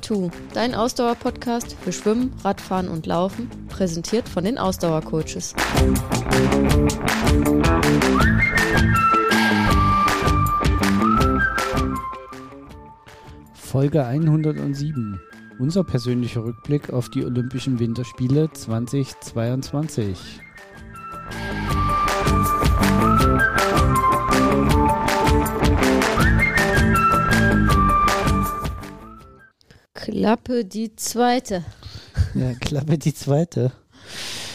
Two, dein Ausdauer-Podcast für Schwimmen, Radfahren und Laufen, präsentiert von den Ausdauercoaches. Folge 107. Unser persönlicher Rückblick auf die Olympischen Winterspiele 2022. Klappe die zweite. Ja, Klappe die zweite.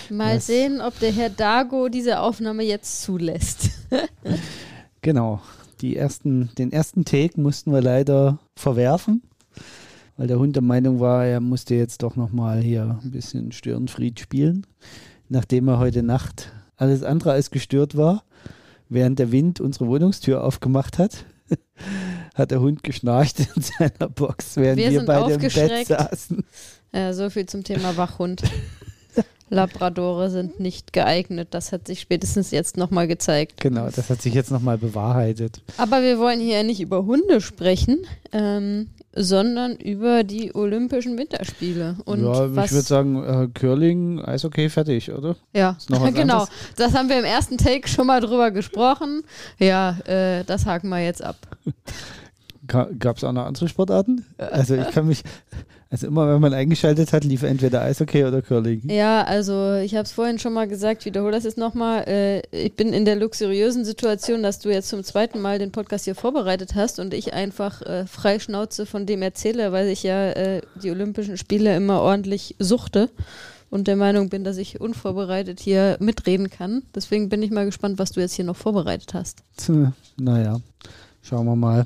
Mal Was? sehen, ob der Herr Dago diese Aufnahme jetzt zulässt. Genau. Die ersten, den ersten Take mussten wir leider verwerfen, weil der Hund der Meinung war, er musste jetzt doch nochmal hier ein bisschen Störenfried spielen, nachdem er heute Nacht alles andere als gestört war, während der Wind unsere Wohnungstür aufgemacht hat. Hat der Hund geschnarcht in seiner Box, während Wir wir, sind beide im Bett saßen. Ja, so viel zum Thema Wachhund. Labradore sind nicht geeignet. Das hat sich spätestens jetzt nochmal gezeigt. Genau, das hat sich jetzt nochmal bewahrheitet. Aber wir wollen hier nicht über Hunde sprechen, ähm, sondern über die Olympischen Winterspiele. Und ja, ich würde sagen, äh, Curling, Eishockey, fertig, oder? ja, genau. anderes. Das haben wir im ersten Take schon mal drüber gesprochen. Ja, äh, das haken wir jetzt ab. Gab es auch noch andere Sportarten? Also ich kann mich, also immer wenn man eingeschaltet hat, lief entweder Eishockey oder Curling. Ja, also ich habe es vorhin schon mal gesagt, wiederhole das jetzt nochmal. Äh, ich bin in der luxuriösen Situation, dass du jetzt zum zweiten Mal den Podcast hier vorbereitet hast und ich einfach äh, frei Schnauze von dem erzähle, weil ich ja äh, die Olympischen Spiele immer ordentlich suchte und der Meinung bin, dass ich unvorbereitet hier mitreden kann. Deswegen bin ich mal gespannt, was du jetzt hier noch vorbereitet hast. Naja, schauen wir mal.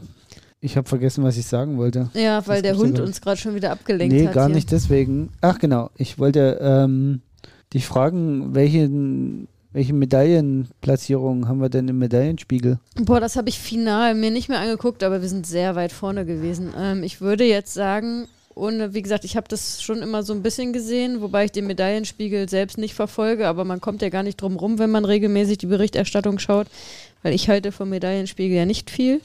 Ich habe vergessen, was ich sagen wollte. Ja, weil Das der Hund uns gerade schon wieder abgelenkt nee, hat. gar hier. nicht deswegen. Ach genau, ich wollte ähm, dich fragen, welchen, welche Medaillenplatzierungen haben wir denn im Medaillenspiegel? Boah, das habe ich final mir nicht mehr angeguckt, aber wir sind sehr weit vorne gewesen. Ähm, ich würde jetzt sagen, ohne, wie gesagt, ich habe das schon immer so ein bisschen gesehen, wobei ich den Medaillenspiegel selbst nicht verfolge, aber man kommt ja gar nicht drum rum, wenn man regelmäßig die Berichterstattung schaut, weil ich halte vom Medaillenspiegel ja nicht viel.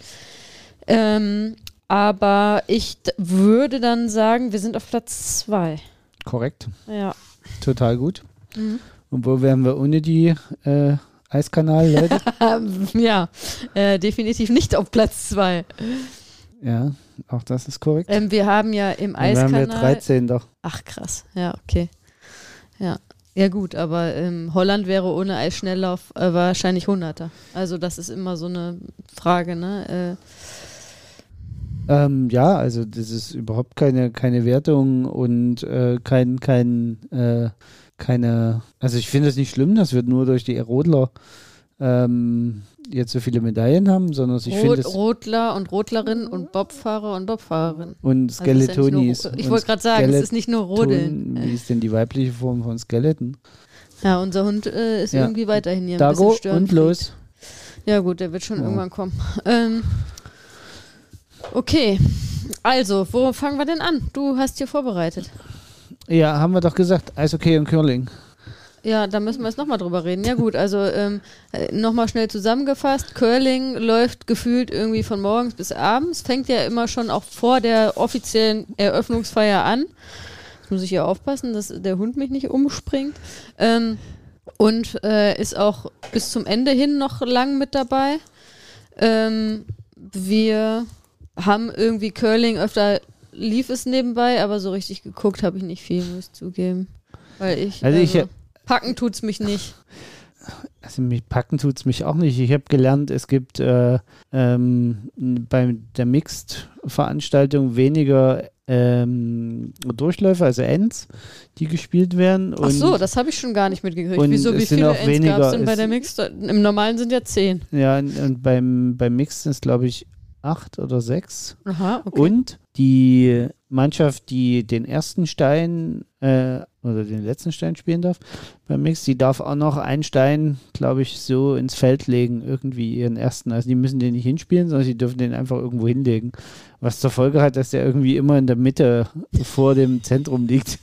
Ähm, aber ich würde dann sagen, wir sind auf Platz zwei. Korrekt, Ja. total gut. Mhm. Und wo wären wir ohne die äh, Eiskanal-Leute? Ja, äh, definitiv nicht auf Platz zwei. ja, auch das ist korrekt. Ähm, wir haben ja im Dann wären Eiskanal. wir 13 doch. Ach krass, ja, okay. Ja. Ja gut, aber ähm, Holland wäre ohne Eisschnelllauf äh, wahrscheinlich Hunderter. Also das ist immer so eine Frage, ne? Ähm, ja, also das ist überhaupt keine, keine Wertung und äh, kein, kein, äh, keine, also ich finde es nicht schlimm, dass wir nur durch die Rodler ähm, jetzt so viele Medaillen haben, sondern ich finde es Rotler und Rotlerin und Bobfahrer und Bobfahrerin. und Also es ist ja Skeletonis. ich wollte gerade sagen, es ist nicht nur Rodeln. Wie ist denn die weibliche Form von Skeleton? Ja, unser Hund äh, ist Ja. irgendwie weiterhin hier ein Dago bisschen störend. und los. Ja gut, der wird schon Ja. irgendwann kommen. Ähm, okay, also, wo fangen wir denn an? Du hast hier vorbereitet. Ja, haben wir doch gesagt, Eishockey und Curling. Ja, da müssen wir jetzt nochmal drüber reden. Ja gut, also ähm, nochmal schnell zusammengefasst. Curling läuft gefühlt irgendwie von morgens bis abends. Fängt ja immer schon auch vor der offiziellen Eröffnungsfeier an. Jetzt muss ich hier aufpassen, dass der Hund mich nicht umspringt. Ähm, und äh, ist auch bis zum Ende hin noch lang mit dabei. Ähm, wir haben irgendwie Curling öfter lief es nebenbei, aber so richtig geguckt habe ich nicht viel, muss ich zugeben. Weil ich, Also ich, äh, packen tut's mich nicht. Also mich packen tut es mich auch nicht. Ich habe gelernt, es gibt äh, ähm, bei der Mixed-Veranstaltung weniger ähm, Durchläufe, also Ends, die gespielt werden. Ach so, das habe ich schon gar nicht mitgekriegt. Wieso, wie viele Ends gab es denn bei der Mix? Im Normalen sind ja zehn. Ja, und, und beim, beim Mixed es, glaube ich, acht oder sechs. Aha, okay. Und die Mannschaft, die den ersten Stein äh, oder den letzten Stein spielen darf beim Mix, die darf auch noch einen Stein, glaube ich, so ins Feld legen, irgendwie ihren ersten. Also die müssen den nicht hinspielen, sondern sie dürfen den einfach irgendwo hinlegen. Was zur Folge hat, dass der irgendwie immer in der Mitte vor dem Zentrum liegt.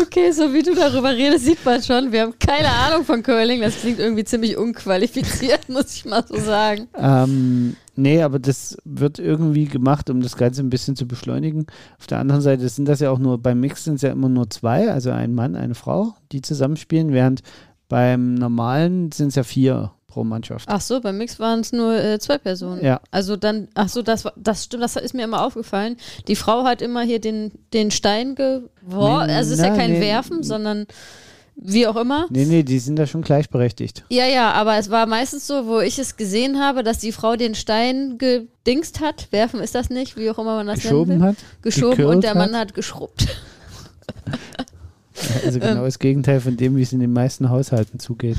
Okay, so wie du darüber redest, sieht man schon. Wir haben keine Ahnung von Curling. Das klingt irgendwie ziemlich unqualifiziert, muss ich mal so sagen. Ähm, Nee, aber das wird irgendwie gemacht, um das Ganze ein bisschen zu beschleunigen. Auf der anderen Seite sind das ja auch nur, beim Mix sind es ja immer nur zwei, also ein Mann, eine Frau, die zusammenspielen, während beim normalen sind es ja vier pro Mannschaft. Ach so, beim Mix waren es nur äh, zwei Personen. Ja. Also dann, ach so, das, war- das stimmt, das ist mir immer aufgefallen. Die Frau hat immer hier den, den Stein geworfen. Also es ist ja na, kein nee. Werfen, sondern wie auch immer. Nee, nee, die sind da schon gleichberechtigt. Ja, ja, aber es war meistens so, wo ich es gesehen habe, dass die Frau den Stein gedingst hat. Werfen ist das nicht, wie auch immer man das Geschoben nennen will. hat. Geschoben und der Mann hat. hat geschrubbt. Also Ähm. genau das Gegenteil von dem, wie es in den meisten Haushalten zugeht.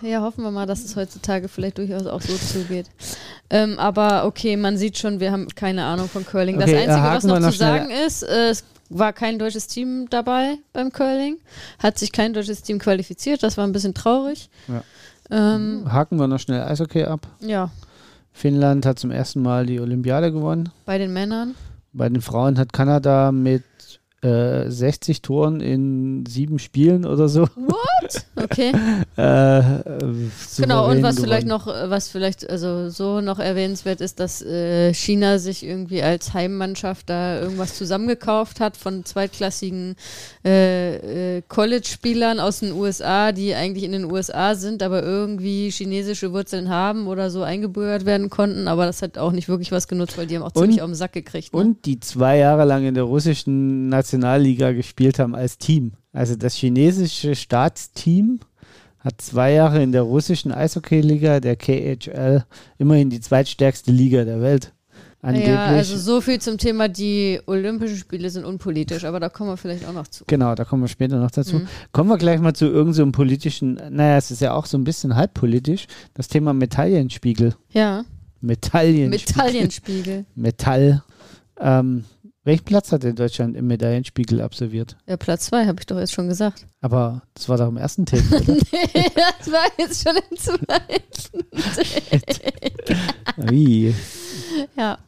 Ja, hoffen wir mal, dass es heutzutage vielleicht durchaus auch so zugeht. Ähm, aber okay, man sieht schon, wir haben keine Ahnung von Curling. Okay, das Einzige, was noch, noch zu sagen ist, äh, es war kein deutsches Team dabei beim Curling. Hat sich kein deutsches Team qualifiziert. Das war ein bisschen traurig. Ja. Ähm, Haken wir noch schnell Eishockey ab. ja, Finnland hat zum ersten Mal die Olympiade gewonnen. bei den Männern. Bei den Frauen hat Kanada mit äh, 60 Toren in sieben Spielen oder so. Okay. Äh, Genau, und was vielleicht gewonnen. noch, äh, was vielleicht also so noch erwähnenswert ist, dass äh, China sich irgendwie als Heimmannschaft da irgendwas zusammengekauft hat von zweitklassigen äh, äh, College-Spielern aus den USA, die eigentlich in den USA sind, aber irgendwie chinesische Wurzeln haben oder so eingebürgert werden konnten. Aber das hat auch nicht wirklich was genutzt, weil die haben auch Und- ziemlich auf den Sack gekriegt. Ne? Und die zwei Jahre lang in der russischen Nationalliga gespielt haben als Team. Also das chinesische Staatsteam hat zwei Jahre in der russischen Eishockeyliga, der KHL, immerhin die zweitstärkste Liga der Welt. Angeblich. ja, also so viel zum Thema, die Olympischen Spiele sind unpolitisch, aber da kommen wir vielleicht auch noch zu. Genau, da kommen wir später noch dazu. Mhm. Kommen wir gleich mal zu irgendeinem so einem politischen, naja, es ist ja auch so ein bisschen halbpolitisch, das Thema Medaillenspiegel. Ja, Medaillenspiegel. Medaillenspiegel. Metall. Ähm, welchen Platz hat denn Deutschland im Medaillenspiegel absolviert? Ja, Platz zwei, habe ich doch jetzt schon gesagt. Aber das war doch im ersten Take, oder? das war jetzt schon im zweiten. Wie? ja.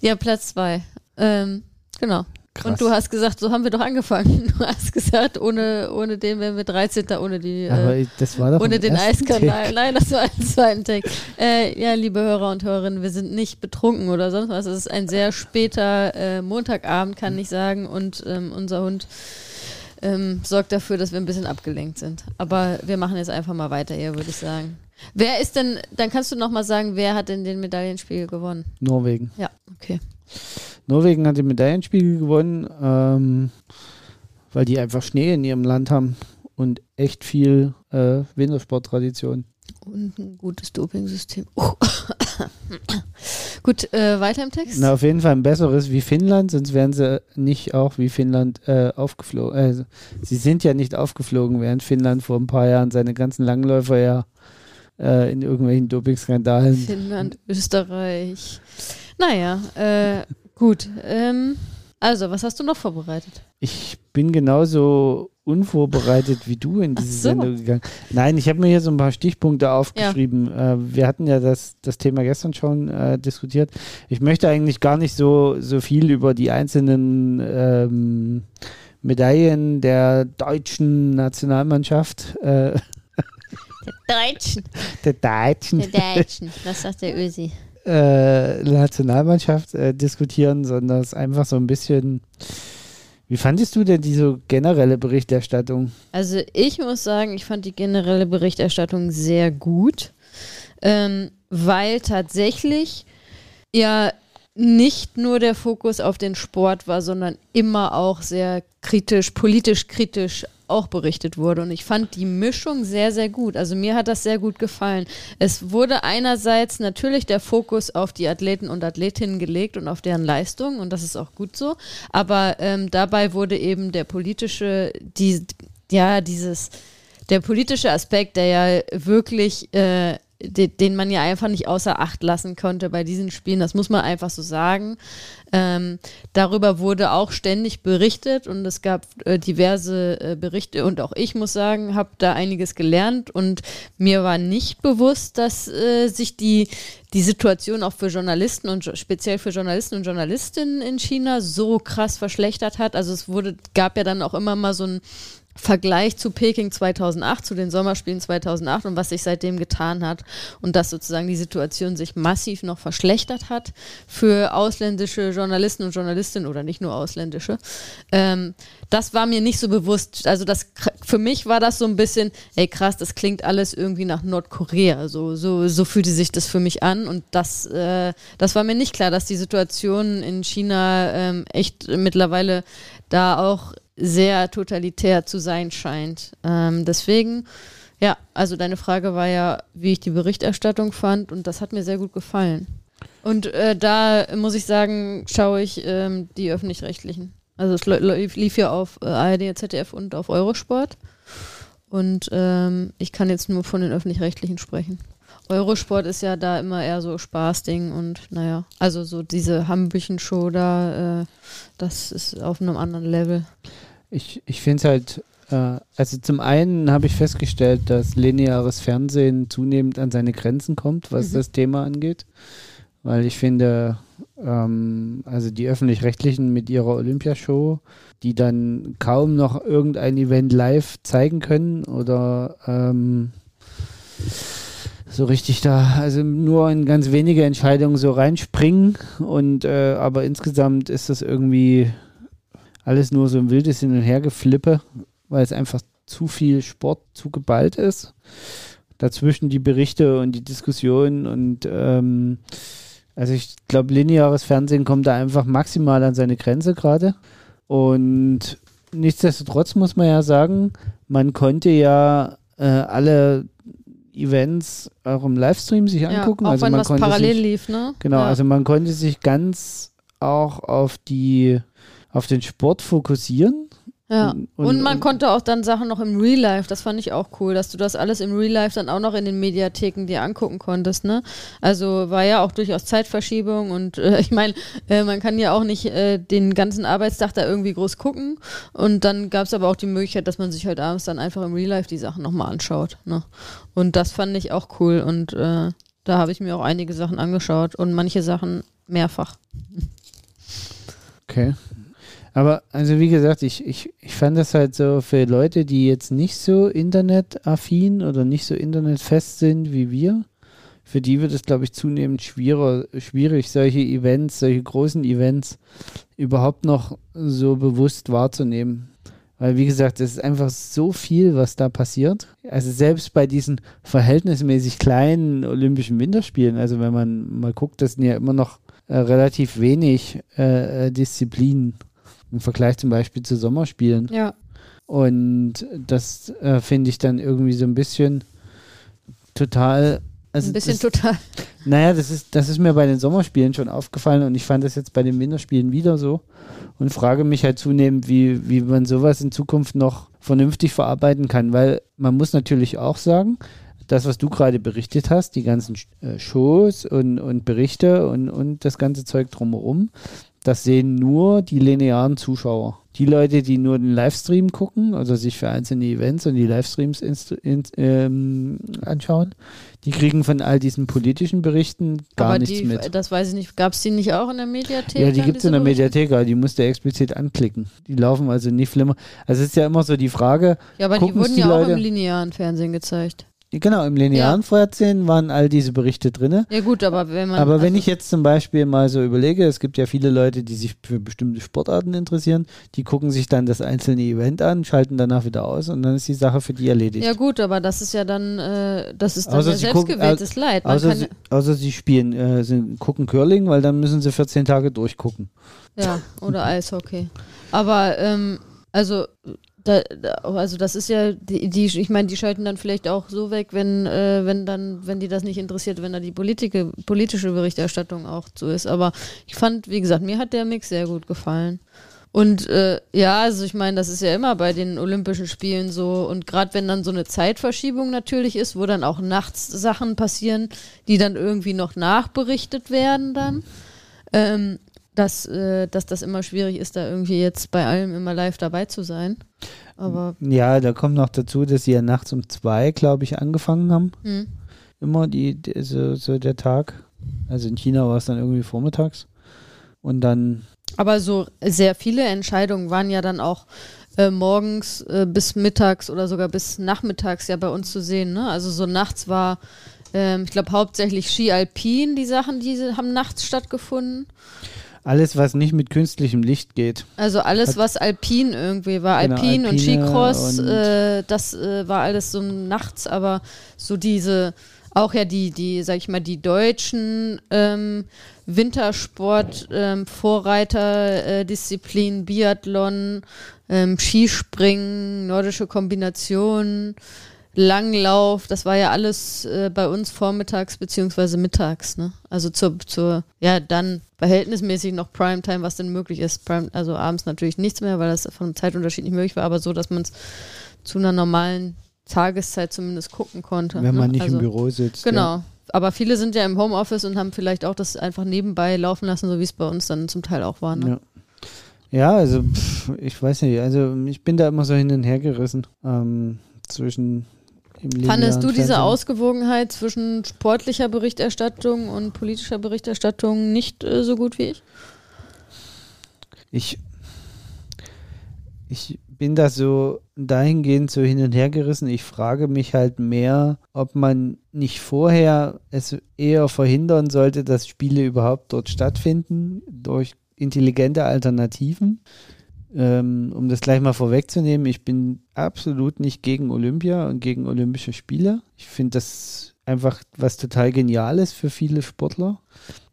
ja, Platz zwei. Ähm, genau. Krass. Und du hast gesagt, so haben wir doch angefangen. Du hast gesagt, ohne, ohne den wären wir 13. ohne die. Aber Äh, ich- das war doch ohne den Eiskanal. Nein, das war ein zweiten Take. Äh, ja, liebe Hörer und Hörerinnen, wir sind nicht betrunken oder sonst was. Es ist ein sehr später äh, Montagabend, kann ich sagen. Und ähm, unser Hund ähm, sorgt dafür, dass wir ein bisschen abgelenkt sind. Aber wir machen jetzt einfach mal weiter hier, würde ich sagen. Wer ist denn, dann kannst du noch mal sagen, wer hat denn den Medaillenspiegel gewonnen? Norwegen. Ja, okay. Norwegen hat den Medaillenspiegel gewonnen, ähm, weil die einfach Schnee in ihrem Land haben und echt viel äh, Wintersporttradition. Und ein gutes Dopingsystem. Oh. Gut, äh, weiter im Text. Na, auf jeden Fall ein besseres wie Finnland, sonst wären sie nicht auch wie Finnland äh, aufgeflogen. Also, sie sind ja nicht aufgeflogen, während Finnland vor ein paar Jahren seine ganzen Langläufer ja äh, in irgendwelchen Dopingskandalen. Finnland, Österreich. Naja, äh, gut. Ähm, also, was hast du noch vorbereitet? Ich bin genauso unvorbereitet wie du in diese so. Sendung gegangen. Nein, ich habe mir hier so ein paar Stichpunkte aufgeschrieben. Äh, wir hatten ja das, das Thema gestern schon äh, diskutiert. Ich möchte eigentlich gar nicht so, so viel über die einzelnen ähm, Medaillen der deutschen Nationalmannschaft, äh, Deutschen. der deutschen Deutschen. Das sagt der Ösi. Äh, Nationalmannschaft äh, diskutieren, sondern es einfach so ein bisschen. Wie fandest du denn diese generelle Berichterstattung? Also ich muss sagen, ich fand die generelle Berichterstattung sehr gut, ähm, weil tatsächlich ja nicht nur der Fokus auf den Sport war, sondern immer auch sehr kritisch, politisch kritisch auch berichtet wurde. Und ich fand die Mischung sehr, sehr gut. Also mir hat das sehr gut gefallen. Es wurde einerseits natürlich der Fokus auf die Athleten und Athletinnen gelegt und auf deren Leistung und das ist auch gut so. Aber ähm, dabei wurde eben der politische, die, ja, dieses, der politische Aspekt, der ja wirklich, äh, den man ja einfach nicht außer Acht lassen konnte bei diesen Spielen, das muss man einfach so sagen. Ähm, darüber wurde auch ständig berichtet und es gab äh, diverse äh, Berichte und auch ich muss sagen, habe da einiges gelernt und mir war nicht bewusst, dass äh, sich die, die Situation auch für Journalisten und speziell für Journalisten und Journalistinnen in China so krass verschlechtert hat. Also es wurde, gab ja dann auch immer mal so ein Vergleich zu Peking 2008, zu den Sommerspielen 2008 und was sich seitdem getan hat und dass sozusagen die Situation sich massiv noch verschlechtert hat für ausländische Journalisten und Journalistinnen oder nicht nur ausländische. Ähm, das war mir nicht so bewusst. Also das für mich war das so ein bisschen, ey krass, das klingt alles irgendwie nach Nordkorea. So, so, so fühlte sich das für mich an und das, äh, das war mir nicht klar, dass die Situation in China ähm, echt mittlerweile da auch sehr totalitär zu sein scheint. Ähm, deswegen, ja, also deine Frage war ja, wie ich die Berichterstattung fand und das hat mir sehr gut gefallen. Und äh, da muss ich sagen, schaue ich ähm, die öffentlich-rechtlichen. Also es lief ja auf äh, ARD, ZDF und auf Eurosport. Und ähm, ich kann jetzt nur von den öffentlich-rechtlichen sprechen. Eurosport ist ja da immer eher so Spaßding und naja, also so diese Hambüchen-Show da, äh, das ist auf einem anderen Level. Ich, ich finde es halt, äh, also zum einen habe ich festgestellt, dass lineares Fernsehen zunehmend an seine Grenzen kommt, was mhm. das Thema angeht. Weil ich finde, ähm, also die öffentlich-rechtlichen mit ihrer Olympiashow, die dann kaum noch irgendein Event live zeigen können oder ähm, so richtig da, also nur in ganz wenige Entscheidungen so reinspringen und äh, aber insgesamt ist das irgendwie alles nur so ein wildes Hin- und Hergeflippe, weil es einfach zu viel Sport zu geballt ist. Dazwischen die Berichte und die Diskussionen und ähm, also ich glaube, lineares Fernsehen kommt da einfach maximal an seine Grenze gerade. Und nichtsdestotrotz muss man ja sagen, man konnte ja äh, alle Events auch im Livestream sich angucken. Ja, auch also wenn man was parallel sich, lief, ne? Genau, ja. also man konnte sich ganz auch auf die auf den Sport fokussieren ja. Und, und, man konnte auch dann Sachen noch im Real Life, das fand ich auch cool, dass du das alles im Real Life dann auch noch in den Mediatheken dir angucken konntest, ne? Also war ja auch durchaus Zeitverschiebung und äh, ich meine, äh, man kann ja auch nicht äh, den ganzen Arbeitstag da irgendwie groß gucken und dann gab es aber auch die Möglichkeit, dass man sich halt abends dann einfach im Real Life die Sachen nochmal anschaut, ne? Und das fand ich auch cool und äh, da habe ich mir auch einige Sachen angeschaut und manche Sachen mehrfach. Okay. Aber also wie gesagt, ich, ich, ich fand das halt so für Leute, die jetzt nicht so internetaffin oder nicht so internetfest sind wie wir, für die wird es, glaube ich, zunehmend schwieriger, schwierig, solche Events, solche großen Events überhaupt noch so bewusst wahrzunehmen. Weil, wie gesagt, es ist einfach so viel, was da passiert. Also selbst bei diesen verhältnismäßig kleinen Olympischen Winterspielen, also wenn man mal guckt, das sind ja immer noch äh, relativ wenig äh, äh Disziplinen im Vergleich zum Beispiel zu Sommerspielen. Ja. Und das äh, finde ich dann irgendwie so ein bisschen total. Also ein bisschen das, total. Naja, das ist, das ist mir bei den Sommerspielen schon aufgefallen und ich fand das jetzt bei den Winterspielen wieder so und frage mich halt zunehmend, wie, wie man sowas in Zukunft noch vernünftig verarbeiten kann, weil man muss natürlich auch sagen, das, was du gerade berichtet hast, die ganzen äh, Shows und, und Berichte und, und das ganze Zeug drumherum, das sehen nur die linearen Zuschauer. Die Leute, die nur den Livestream gucken, also sich für einzelne Events und die Livestreams in, ähm, anschauen, die kriegen von all diesen politischen Berichten gar aber nichts die, mit. Das weiß ich nicht. Gab es die nicht auch in der Mediathek? Ja, die gibt es in der Mediathek, aber die musst du explizit anklicken. Die laufen also nicht flimmer. Also es ist ja immer so die Frage. Ja, aber die wurden die ja Leute, auch im linearen Fernsehen gezeigt. Genau, im linearen ja. Fernsehen waren all diese Berichte drin. Ja gut, aber wenn man... Aber wenn also ich jetzt zum Beispiel mal so überlege, es gibt ja viele Leute, die sich für bestimmte Sportarten interessieren, die gucken sich dann das einzelne Event an, schalten danach wieder aus und dann ist die Sache für die erledigt. Ja gut, aber das ist ja dann, äh, das ist dann außer ja selbstgewähltes gucken, Leid. Man außer, sie, außer sie spielen, äh, sie gucken Curling, weil dann müssen sie 14 Tage durchgucken. Ja, oder Eishockey. Aber, ähm, also da, also das ist ja die, die ich meine, die schalten dann vielleicht auch so weg, wenn äh, wenn dann wenn die das nicht interessiert, wenn da die Politike, politische Berichterstattung auch so ist. Aber ich fand, wie gesagt, mir hat der Mix sehr gut gefallen. Und äh, ja, also ich meine, das ist ja immer bei den Olympischen Spielen so. Und gerade wenn dann so eine Zeitverschiebung natürlich ist, wo dann auch nachts Sachen passieren, die dann irgendwie noch nachberichtet werden dann. Ähm, dass, äh, dass das immer schwierig ist, da irgendwie jetzt bei allem immer live dabei zu sein. Aber ja, da kommt noch dazu, dass sie ja nachts um zwei, glaube ich, angefangen haben. Hm. Immer die, so, so der Tag. Also in China war es dann irgendwie vormittags. Und dann. Aber so sehr viele Entscheidungen waren ja dann auch äh, morgens äh, bis mittags oder sogar bis nachmittags ja bei uns zu sehen. Ne? Also so nachts war, ähm, ich glaube hauptsächlich Ski Alpin, die Sachen, die haben nachts stattgefunden. Alles, was nicht mit künstlichem Licht geht. Also alles, was Alpin irgendwie war. Genau, Alpin und Skicross, und äh, das äh, war alles so nachts, aber so diese, auch ja die, die, sag ich mal, die deutschen ähm, Wintersport-Vorreiter-Disziplinen, ähm, Biathlon, ähm, Skispringen, nordische Kombinationen, Langlauf, das war ja alles äh, bei uns vormittags beziehungsweise mittags, ne? Also zur, zur, ja, dann verhältnismäßig noch Primetime, was denn möglich ist. Prime, also abends natürlich nichts mehr, weil das von Zeitunterschied nicht möglich war, aber so, dass man es zu einer normalen Tageszeit zumindest gucken konnte. Wenn man ne? nicht also, im Büro sitzt. Genau. Ja. Aber viele sind ja im Homeoffice und haben vielleicht auch das einfach nebenbei laufen lassen, so wie es bei uns dann zum Teil auch war. Ne? Ja. Ja, also pff, ich weiß nicht, also ich bin da immer so hin und her gerissen ähm, zwischen Fandest du diese Ausgewogenheit zwischen sportlicher Berichterstattung und politischer Berichterstattung nicht äh, so gut wie ich? Ich, ich bin da so dahingehend so hin und her gerissen. Ich frage mich halt mehr, ob man nicht vorher es eher verhindern sollte, dass Spiele überhaupt dort stattfinden durch intelligente Alternativen. Ähm, um das gleich mal vorwegzunehmen, ich bin absolut nicht gegen Olympia und gegen Olympische Spiele. Ich finde das einfach was total Geniales für viele Sportler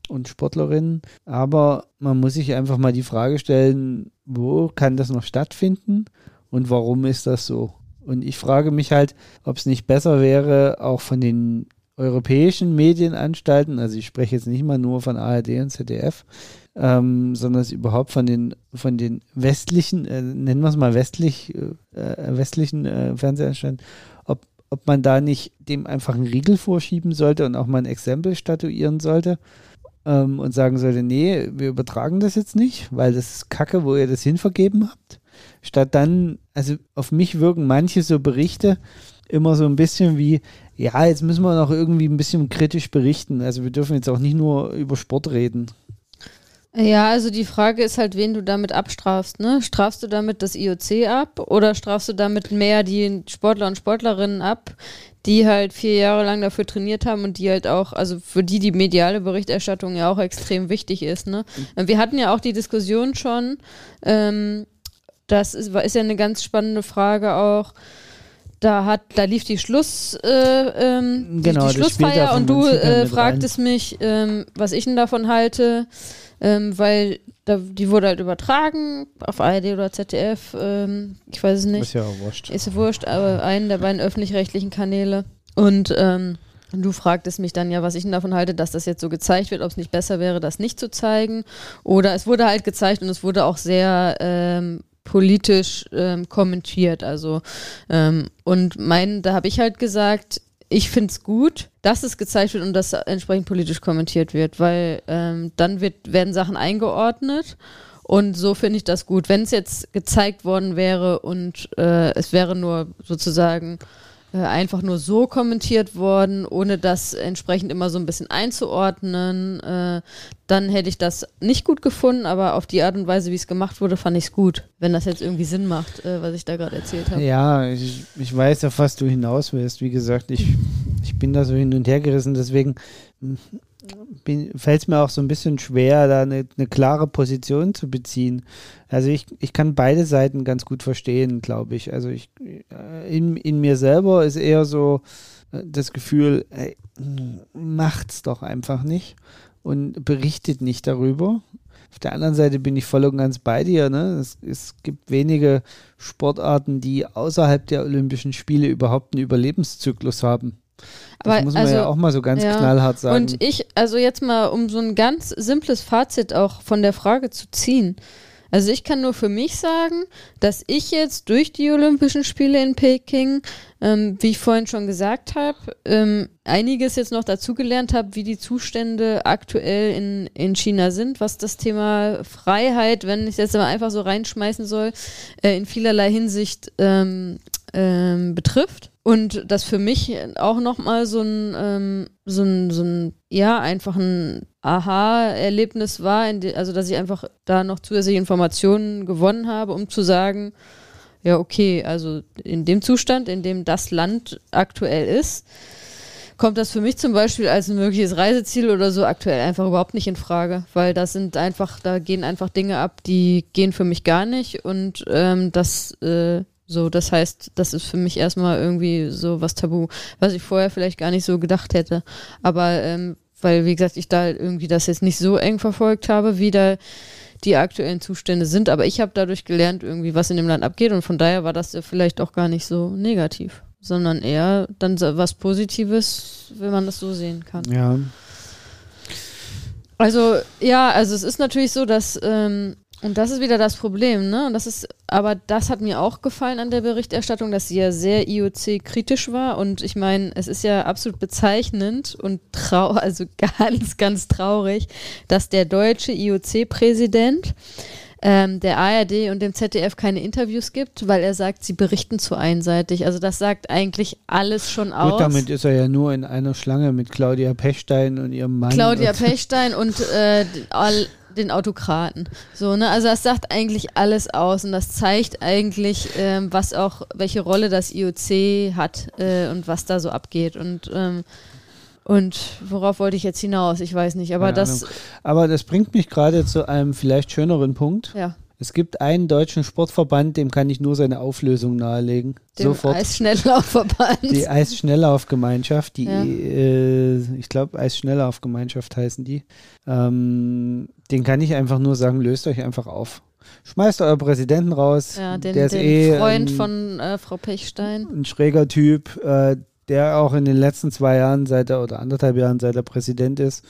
und Sportlerinnen. Aber man muss sich einfach mal die Frage stellen, wo kann das noch stattfinden und warum ist das so? Und ich frage mich halt, ob es nicht besser wäre, auch von den europäischen Medienanstalten, also ich spreche jetzt nicht mal nur von ARD und ZDF, ähm, sondern es überhaupt von den, von den westlichen, äh, nennen wir es mal westlich, äh, äh, westlichen äh, Fernsehanstalten, ob, ob man da nicht dem einfach einen Riegel vorschieben sollte und auch mal ein Exempel statuieren sollte ähm, und sagen sollte, nee, wir übertragen das jetzt nicht, weil das ist Kacke, wo ihr das hinvergeben habt. Statt dann, also auf mich wirken manche so Berichte immer so ein bisschen wie, ja, jetzt müssen wir noch irgendwie ein bisschen kritisch berichten. Also wir dürfen jetzt auch nicht nur über Sport reden. Ja, also die Frage ist halt, wen du damit abstrafst. Ne? Strafst du damit das IOC ab oder strafst du damit mehr die Sportler und Sportlerinnen ab, die halt vier Jahre lang dafür trainiert haben und die halt auch, also für die die mediale Berichterstattung ja auch extrem wichtig ist. Ne? Wir hatten ja auch die Diskussion schon, ähm, das ist, ist ja eine ganz spannende Frage auch, da hat, da lief die Schluss, äh, ähm, genau, die, die Schlussfeier und du äh, fragtest mich, ähm, was ich denn davon halte ähm, weil da, die wurde halt übertragen auf ARD oder ZDF, ähm, ich weiß es nicht. Ist ja auch wurscht. Ist ja wurscht, aber einen der beiden öffentlich-rechtlichen Kanäle. Und ähm, du fragtest mich dann ja, was ich denn davon halte, dass das jetzt so gezeigt wird, ob es nicht besser wäre, das nicht zu zeigen. Oder es wurde halt gezeigt und es wurde auch sehr ähm, politisch ähm, kommentiert. Also ähm, und mein, da habe ich halt gesagt, ich finde es gut, dass es gezeigt wird und dass entsprechend politisch kommentiert wird, weil ähm, dann wird, werden Sachen eingeordnet und so finde ich das gut. Wenn es jetzt gezeigt worden wäre und äh, es wäre nur sozusagen äh, einfach nur so kommentiert worden, ohne das entsprechend immer so ein bisschen einzuordnen, äh, dann hätte ich das nicht gut gefunden, aber auf die Art und Weise, wie es gemacht wurde, fand ich es gut, wenn das jetzt irgendwie Sinn macht, äh, was ich da gerade erzählt habe. Ja, ich, ich weiß, auf was du hinaus willst. Wie gesagt, ich, ich bin da so hin und her gerissen, deswegen fällt es mir auch so ein bisschen schwer, da eine, eine, klare Position zu beziehen. Also ich, ich kann beide Seiten ganz gut verstehen, glaube ich. Also ich äh, in, in mir selber ist eher so äh, das Gefühl, ey, macht's doch einfach nicht und berichtet nicht darüber. Auf der anderen Seite bin ich voll und ganz bei dir. Ne? Es, es gibt wenige Sportarten, die außerhalb der Olympischen Spiele überhaupt einen Überlebenszyklus haben. Das Aber, muss man also, ja auch mal so ganz ja. knallhart sagen. Und ich, also jetzt mal, um so ein ganz simples Fazit auch von der Frage zu ziehen. Also ich kann nur für mich sagen, dass ich jetzt durch die Olympischen Spiele in Peking, ähm, wie ich vorhin schon gesagt habe, ähm, einiges jetzt noch dazugelernt habe, wie die Zustände aktuell in, in China sind, was das Thema Freiheit, wenn ich es jetzt aber einfach so reinschmeißen soll, äh, in vielerlei Hinsicht ähm, ähm betrifft. Und das für mich auch nochmal so ein, ähm, so ein, so ein, ja, einfach ein Aha-Erlebnis war, also dass ich einfach da noch zusätzliche Informationen gewonnen habe, um zu sagen, ja, okay, also in dem Zustand, in dem das Land aktuell ist, kommt das für mich zum Beispiel als ein mögliches Reiseziel oder so aktuell einfach überhaupt nicht in Frage, weil das sind einfach, da gehen einfach Dinge ab, die gehen für mich gar nicht. Und ähm, das äh, so, das heißt, das ist für mich erstmal irgendwie so was Tabu, was ich vorher vielleicht gar nicht so gedacht hätte. Aber ähm, weil, wie gesagt, ich da irgendwie das jetzt nicht so eng verfolgt habe, wie da die aktuellen Zustände sind. Aber ich habe dadurch gelernt, irgendwie, was in dem Land abgeht. Und von daher war das ja vielleicht auch gar nicht so negativ, sondern eher dann was Positives, wenn man das so sehen kann. Ja. Also, ja, also es ist natürlich so, dass ähm, und das ist wieder das Problem, ne? Und das ist, aber das hat mir auch gefallen an der Berichterstattung, dass sie ja sehr IOC-kritisch war. Und ich meine, es ist ja absolut bezeichnend und trau, also ganz, ganz traurig, dass der deutsche IOC-Präsident ähm, der ARD und dem ZDF keine Interviews gibt, weil er sagt, sie berichten zu einseitig. Also das sagt eigentlich alles schon aus. Gut, damit ist er ja nur in einer Schlange mit Claudia Pechstein und ihrem Mann. Claudia Pechstein und äh, all, den Autokraten. So, ne? Also das sagt eigentlich alles aus und das zeigt eigentlich, ähm, was auch, welche Rolle das IOC hat äh, und was da so abgeht. Und ähm, und worauf wollte ich jetzt hinaus? Ich weiß nicht, aber Keine das. Ahnung. Aber das bringt mich gerade zu einem vielleicht schöneren Punkt. Ja. Es gibt einen deutschen Sportverband, dem kann ich nur seine Auflösung nahelegen. Dem Sofort. Eisschnelllaufverband. Die Eisschnelllaufgemeinschaft, die, ja. äh, ich glaube, Eisschnelllaufgemeinschaft heißen die. Ähm, den kann ich einfach nur sagen, löst euch einfach auf. Schmeißt euer Präsidenten raus. Ja, den, der ist den eh Freund ein, von äh, Frau Pechstein. Ein schräger Typ, äh, der auch in den letzten zwei Jahren, seit er oder anderthalb Jahren, seit er Präsident ist,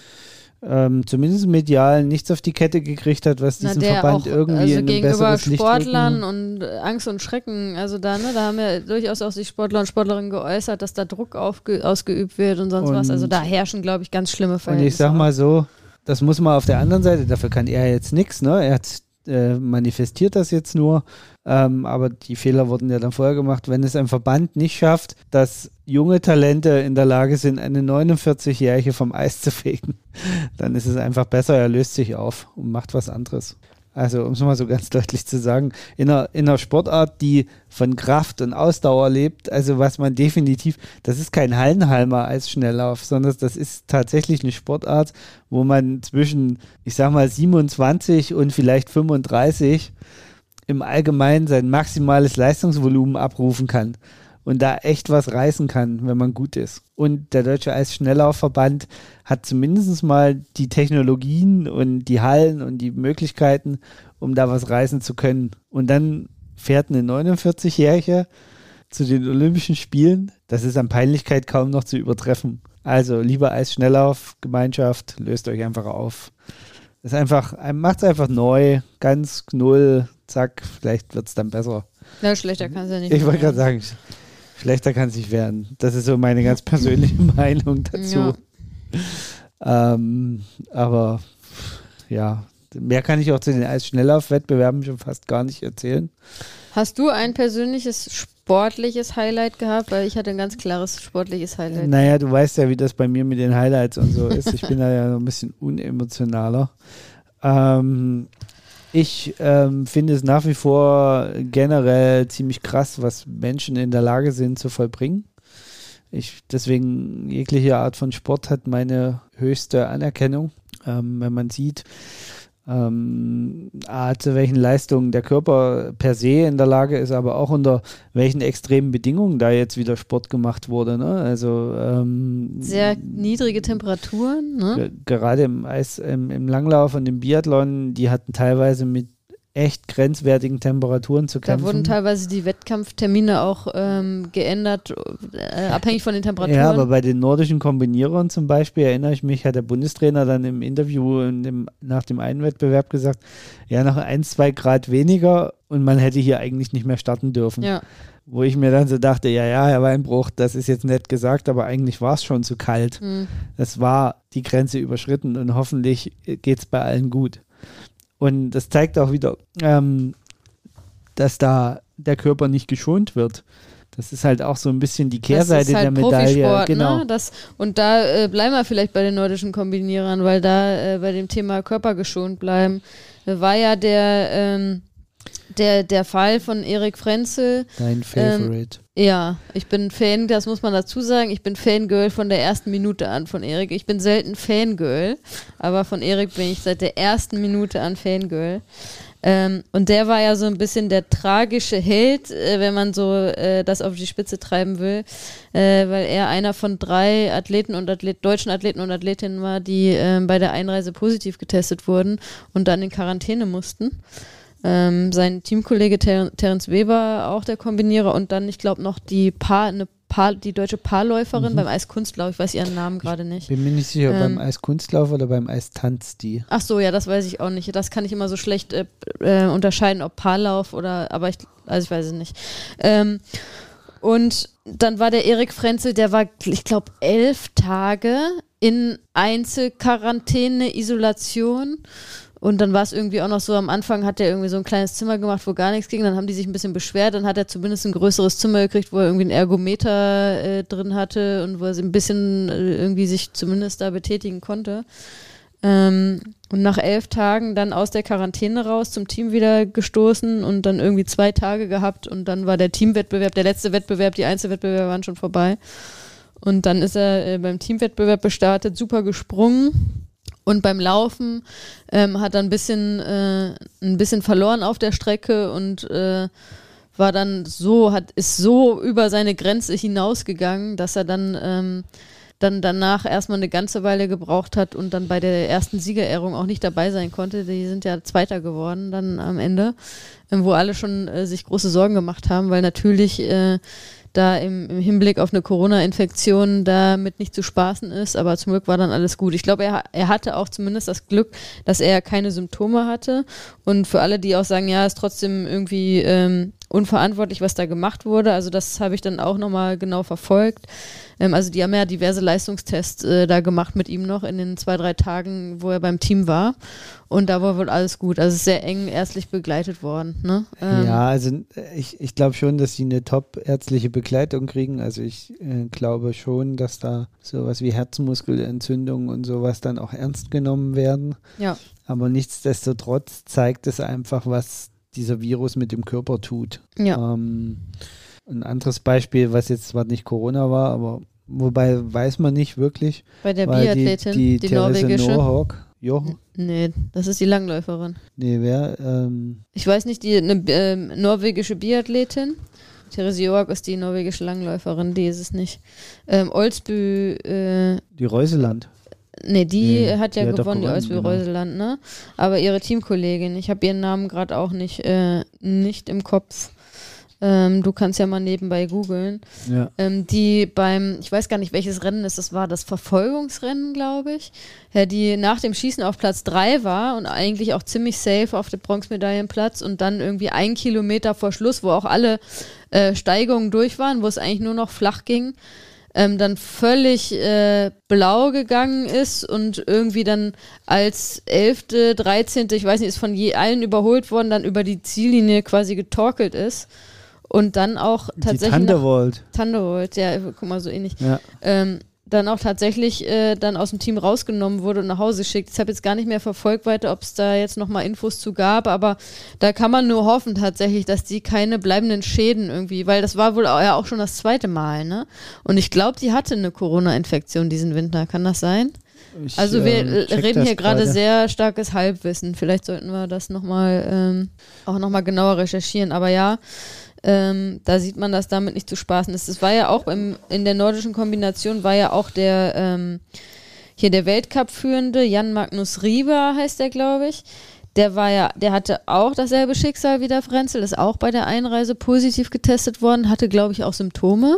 ähm, zumindest medial nichts auf die Kette gekriegt hat, was diesen Na, Verband auch, irgendwie also in ein gegenüber Sportlern und äh, Angst und Schrecken, also da, ne, da haben ja durchaus auch sich Sportler und Sportlerinnen geäußert, dass da Druck ausgeübt wird und sonst und was. Also da herrschen, glaube ich, ganz schlimme Verhältnisse. Und ich sag mal so, das muss man auf der anderen Seite, dafür kann er jetzt nichts, ne? Er hat äh, manifestiert das jetzt nur, ähm, aber die Fehler wurden ja dann vorher gemacht. Wenn es ein Verband nicht schafft, dass junge Talente in der Lage sind, eine 49-Jährige vom Eis zu fegen, dann ist es einfach besser, er löst sich auf und macht was anderes. Also, um es mal so ganz deutlich zu sagen, in einer, in einer Sportart, die von Kraft und Ausdauer lebt, also was man definitiv, das ist kein Hallenhalmer als Schnelllauf, sondern das ist tatsächlich eine Sportart, wo man zwischen, ich sag mal, 27 und vielleicht 35 im Allgemeinen sein maximales Leistungsvolumen abrufen kann und da echt was reißen kann, wenn man gut ist. Und der Deutsche Eisschnelllaufverband hat zumindest mal die Technologien und die Hallen und die Möglichkeiten, um da was reißen zu können. Und dann fährt eine 49-Jährige zu den Olympischen Spielen. Das ist an Peinlichkeit kaum noch zu übertreffen. Also, lieber Eisschnelllauf-Gemeinschaft, löst euch einfach auf. Das ist einfach, macht es einfach neu, ganz null, zack, vielleicht wird es dann besser. Ja, schlechter kann es ja nicht. Ich wollte gerade sagen, Schlechter kann es nicht werden. Das ist so meine ganz persönliche Meinung dazu. Ja. Ähm, aber ja, mehr kann ich auch zu den Eisschnelllauf-Wettbewerben schon fast gar nicht erzählen. Hast du ein persönliches sportliches Highlight gehabt? Weil ich hatte ein ganz klares sportliches Highlight. Naja, du weißt ja, wie das bei mir mit den Highlights und so ist. Ich bin da ja ein bisschen unemotionaler. Ähm, ich ähm, finde es nach wie vor generell ziemlich krass, was Menschen in der Lage sind zu vollbringen. Ich, deswegen jegliche Art von Sport hat meine höchste Anerkennung. Ähm, wenn man sieht, ähm, zu welchen Leistungen der Körper per se in der Lage ist, aber auch unter welchen extremen Bedingungen da jetzt wieder Sport gemacht wurde. Ne? Also ähm, sehr niedrige Temperaturen. Ne? Gerade im Eis, im, im Langlauf und im Biathlon, die hatten teilweise mit echt grenzwertigen Temperaturen zu kämpfen. Da wurden teilweise die Wettkampftermine auch ähm, geändert, äh, abhängig von den Temperaturen. Ja, aber bei den nordischen Kombinierern zum Beispiel, erinnere ich mich, hat der Bundestrainer dann im Interview in dem, nach dem einen Wettbewerb gesagt, ja, noch ein, zwei Grad weniger und man hätte hier eigentlich nicht mehr starten dürfen. Ja. Wo ich mir dann so dachte, ja, ja, Herr Weinbruch, das ist jetzt nett gesagt, aber eigentlich war es schon zu kalt. Mhm. Es war die Grenze überschritten und hoffentlich geht es bei allen gut. Und das zeigt auch wieder, ähm, dass da der Körper nicht geschont wird. Das ist halt auch so ein bisschen die Kehrseite halt der Medaille. Ne? Genau. Ne? Das, und da äh, bleiben wir vielleicht bei den nordischen Kombinierern, weil da äh, bei dem Thema Körper geschont bleiben, war ja der, ähm, der, der Fall von Erik Frenzel. Dein Favorite. Ähm, ja, ich bin Fan, das muss man dazu sagen. Ich bin Fangirl von der ersten Minute an von Erik. Ich bin selten Fangirl, aber von Erik bin ich seit der ersten Minute an Fangirl. Ähm, und der war ja so ein bisschen der tragische Held, äh, wenn man so äh, das auf die Spitze treiben will, äh, weil er einer von drei Athleten und Athlet, deutschen Athleten und Athletinnen war, die ähm, bei der Einreise positiv getestet wurden und dann in Quarantäne mussten. Ähm, sein Teamkollege Ter Terence Weber, auch der Kombinierer, und dann, ich glaube, noch die Paar, eine Paar, die deutsche Paarläuferin mhm. beim Eiskunstlauf, ich weiß ihren Namen gerade nicht. Bin mir nicht sicher, ähm, beim Eiskunstlauf oder beim Eistanz die. Ach so, ja, das weiß ich auch nicht. Das kann ich immer so schlecht äh, äh, unterscheiden, ob Paarlauf oder, aber ich, also ich weiß es nicht. Ähm, und dann war der Erik Frenzel, der war, ich glaube, elf Tage in Einzelquarantäne, Isolation und dann war es irgendwie auch noch so, am Anfang hat er irgendwie so ein kleines Zimmer gemacht, wo gar nichts ging. Dann haben die sich ein bisschen beschwert. Dann hat er zumindest ein größeres Zimmer gekriegt, wo er irgendwie einen Ergometer äh, drin hatte und wo er ein bisschen äh, irgendwie sich zumindest da betätigen konnte. Ähm, und nach elf Tagen dann aus der Quarantäne raus zum Team wieder gestoßen und dann irgendwie zwei Tage gehabt und dann war der Teamwettbewerb, der letzte Wettbewerb, die Einzelwettbewerbe waren schon vorbei. Und dann ist er äh, beim Teamwettbewerb gestartet, super gesprungen und beim Laufen ähm, hat er ein bisschen, äh, ein bisschen verloren auf der Strecke und äh, war dann so, hat, ist so über seine Grenze hinausgegangen, dass er dann, ähm, dann danach erstmal eine ganze Weile gebraucht hat und dann bei der ersten Siegerehrung auch nicht dabei sein konnte. Die sind ja Zweiter geworden dann am Ende, ähm, wo alle schon äh, sich große Sorgen gemacht haben, weil natürlich äh, da im, im Hinblick auf eine Corona-Infektion damit nicht zu spaßen ist, aber zum Glück war dann alles gut. Ich glaube, er, er hatte auch zumindest das Glück, dass er keine Symptome hatte. Und für alle, die auch sagen, ja, ist trotzdem irgendwie ähm, unverantwortlich, was da gemacht wurde. Also das habe ich dann auch nochmal genau verfolgt. Ähm, also die haben ja diverse Leistungstests äh, da gemacht mit ihm noch in den zwei, drei Tagen, wo er beim Team war. Und da war wohl alles gut. Also sehr eng ärztlich begleitet worden. Ne? Ähm, ja, also ich, ich glaube schon, dass sie eine top ärztliche Begleitung kriegen. Also ich äh, glaube schon, dass da sowas wie Herzmuskelentzündung und sowas dann auch ernst genommen werden. Ja. Aber nichtsdestotrotz zeigt es einfach, was dieser Virus mit dem Körper tut. Ja. Ähm, ein anderes Beispiel, was jetzt zwar nicht Corona war, aber wobei weiß man nicht wirklich. Bei der Biathletin, die, die, die norwegische. Norhawk? Nee, das ist die Langläuferin. Nee, wer? Ähm ich weiß nicht, die eine äh, norwegische Biathletin. Therese Joag ist die norwegische Langläuferin, die ist es nicht. Ähm, Olsbü. Äh, die Reuseland. Nee, die nee, hat ja die gewonnen, die Olsby genau. Reuseland, ne? Aber ihre Teamkollegin, ich habe ihren Namen gerade auch nicht, äh, nicht im Kopf. Ähm, du kannst ja mal nebenbei googeln. Ja. Ähm, die beim, ich weiß gar nicht, welches Rennen es das war, das Verfolgungsrennen, glaube ich. Ja, die nach dem Schießen auf Platz 3 war und eigentlich auch ziemlich safe auf dem Bronzemedaillenplatz und dann irgendwie ein Kilometer vor Schluss, wo auch alle äh, Steigungen durch waren, wo es eigentlich nur noch flach ging ähm, dann völlig äh, blau gegangen ist und irgendwie dann als elfte, dreizehnte, ich weiß nicht, ist von je allen überholt worden, dann über die Ziellinie quasi getorkelt ist und dann auch tatsächlich. Die Thunderbolt. Thunderbolt, ja, guck mal, so ähnlich. Ja. Ähm, dann auch tatsächlich äh, dann aus dem Team rausgenommen wurde und nach Hause geschickt. Ich habe jetzt gar nicht mehr verfolgt weiter, ob es da jetzt nochmal Infos zu gab, aber da kann man nur hoffen tatsächlich, dass die keine bleibenden Schäden irgendwie, weil das war wohl auch, ja auch schon das zweite Mal, ne? Und ich glaube, die hatte eine Corona-Infektion diesen Winter. Kann das sein? Ich, also wir äh, reden hier gerade sehr starkes Halbwissen. Vielleicht sollten wir das nochmal ähm, auch nochmal genauer recherchieren. Aber ja, ähm, da sieht man, dass damit nicht zu spaßen ist. Es war ja auch im, in der nordischen Kombination war ja auch der ähm, hier der Weltcup-Führende, Jan Magnus Rieber heißt der, glaube ich. Der war ja, der hatte auch dasselbe Schicksal wie der Frenzel, ist auch bei der Einreise positiv getestet worden, hatte, glaube ich, auch Symptome.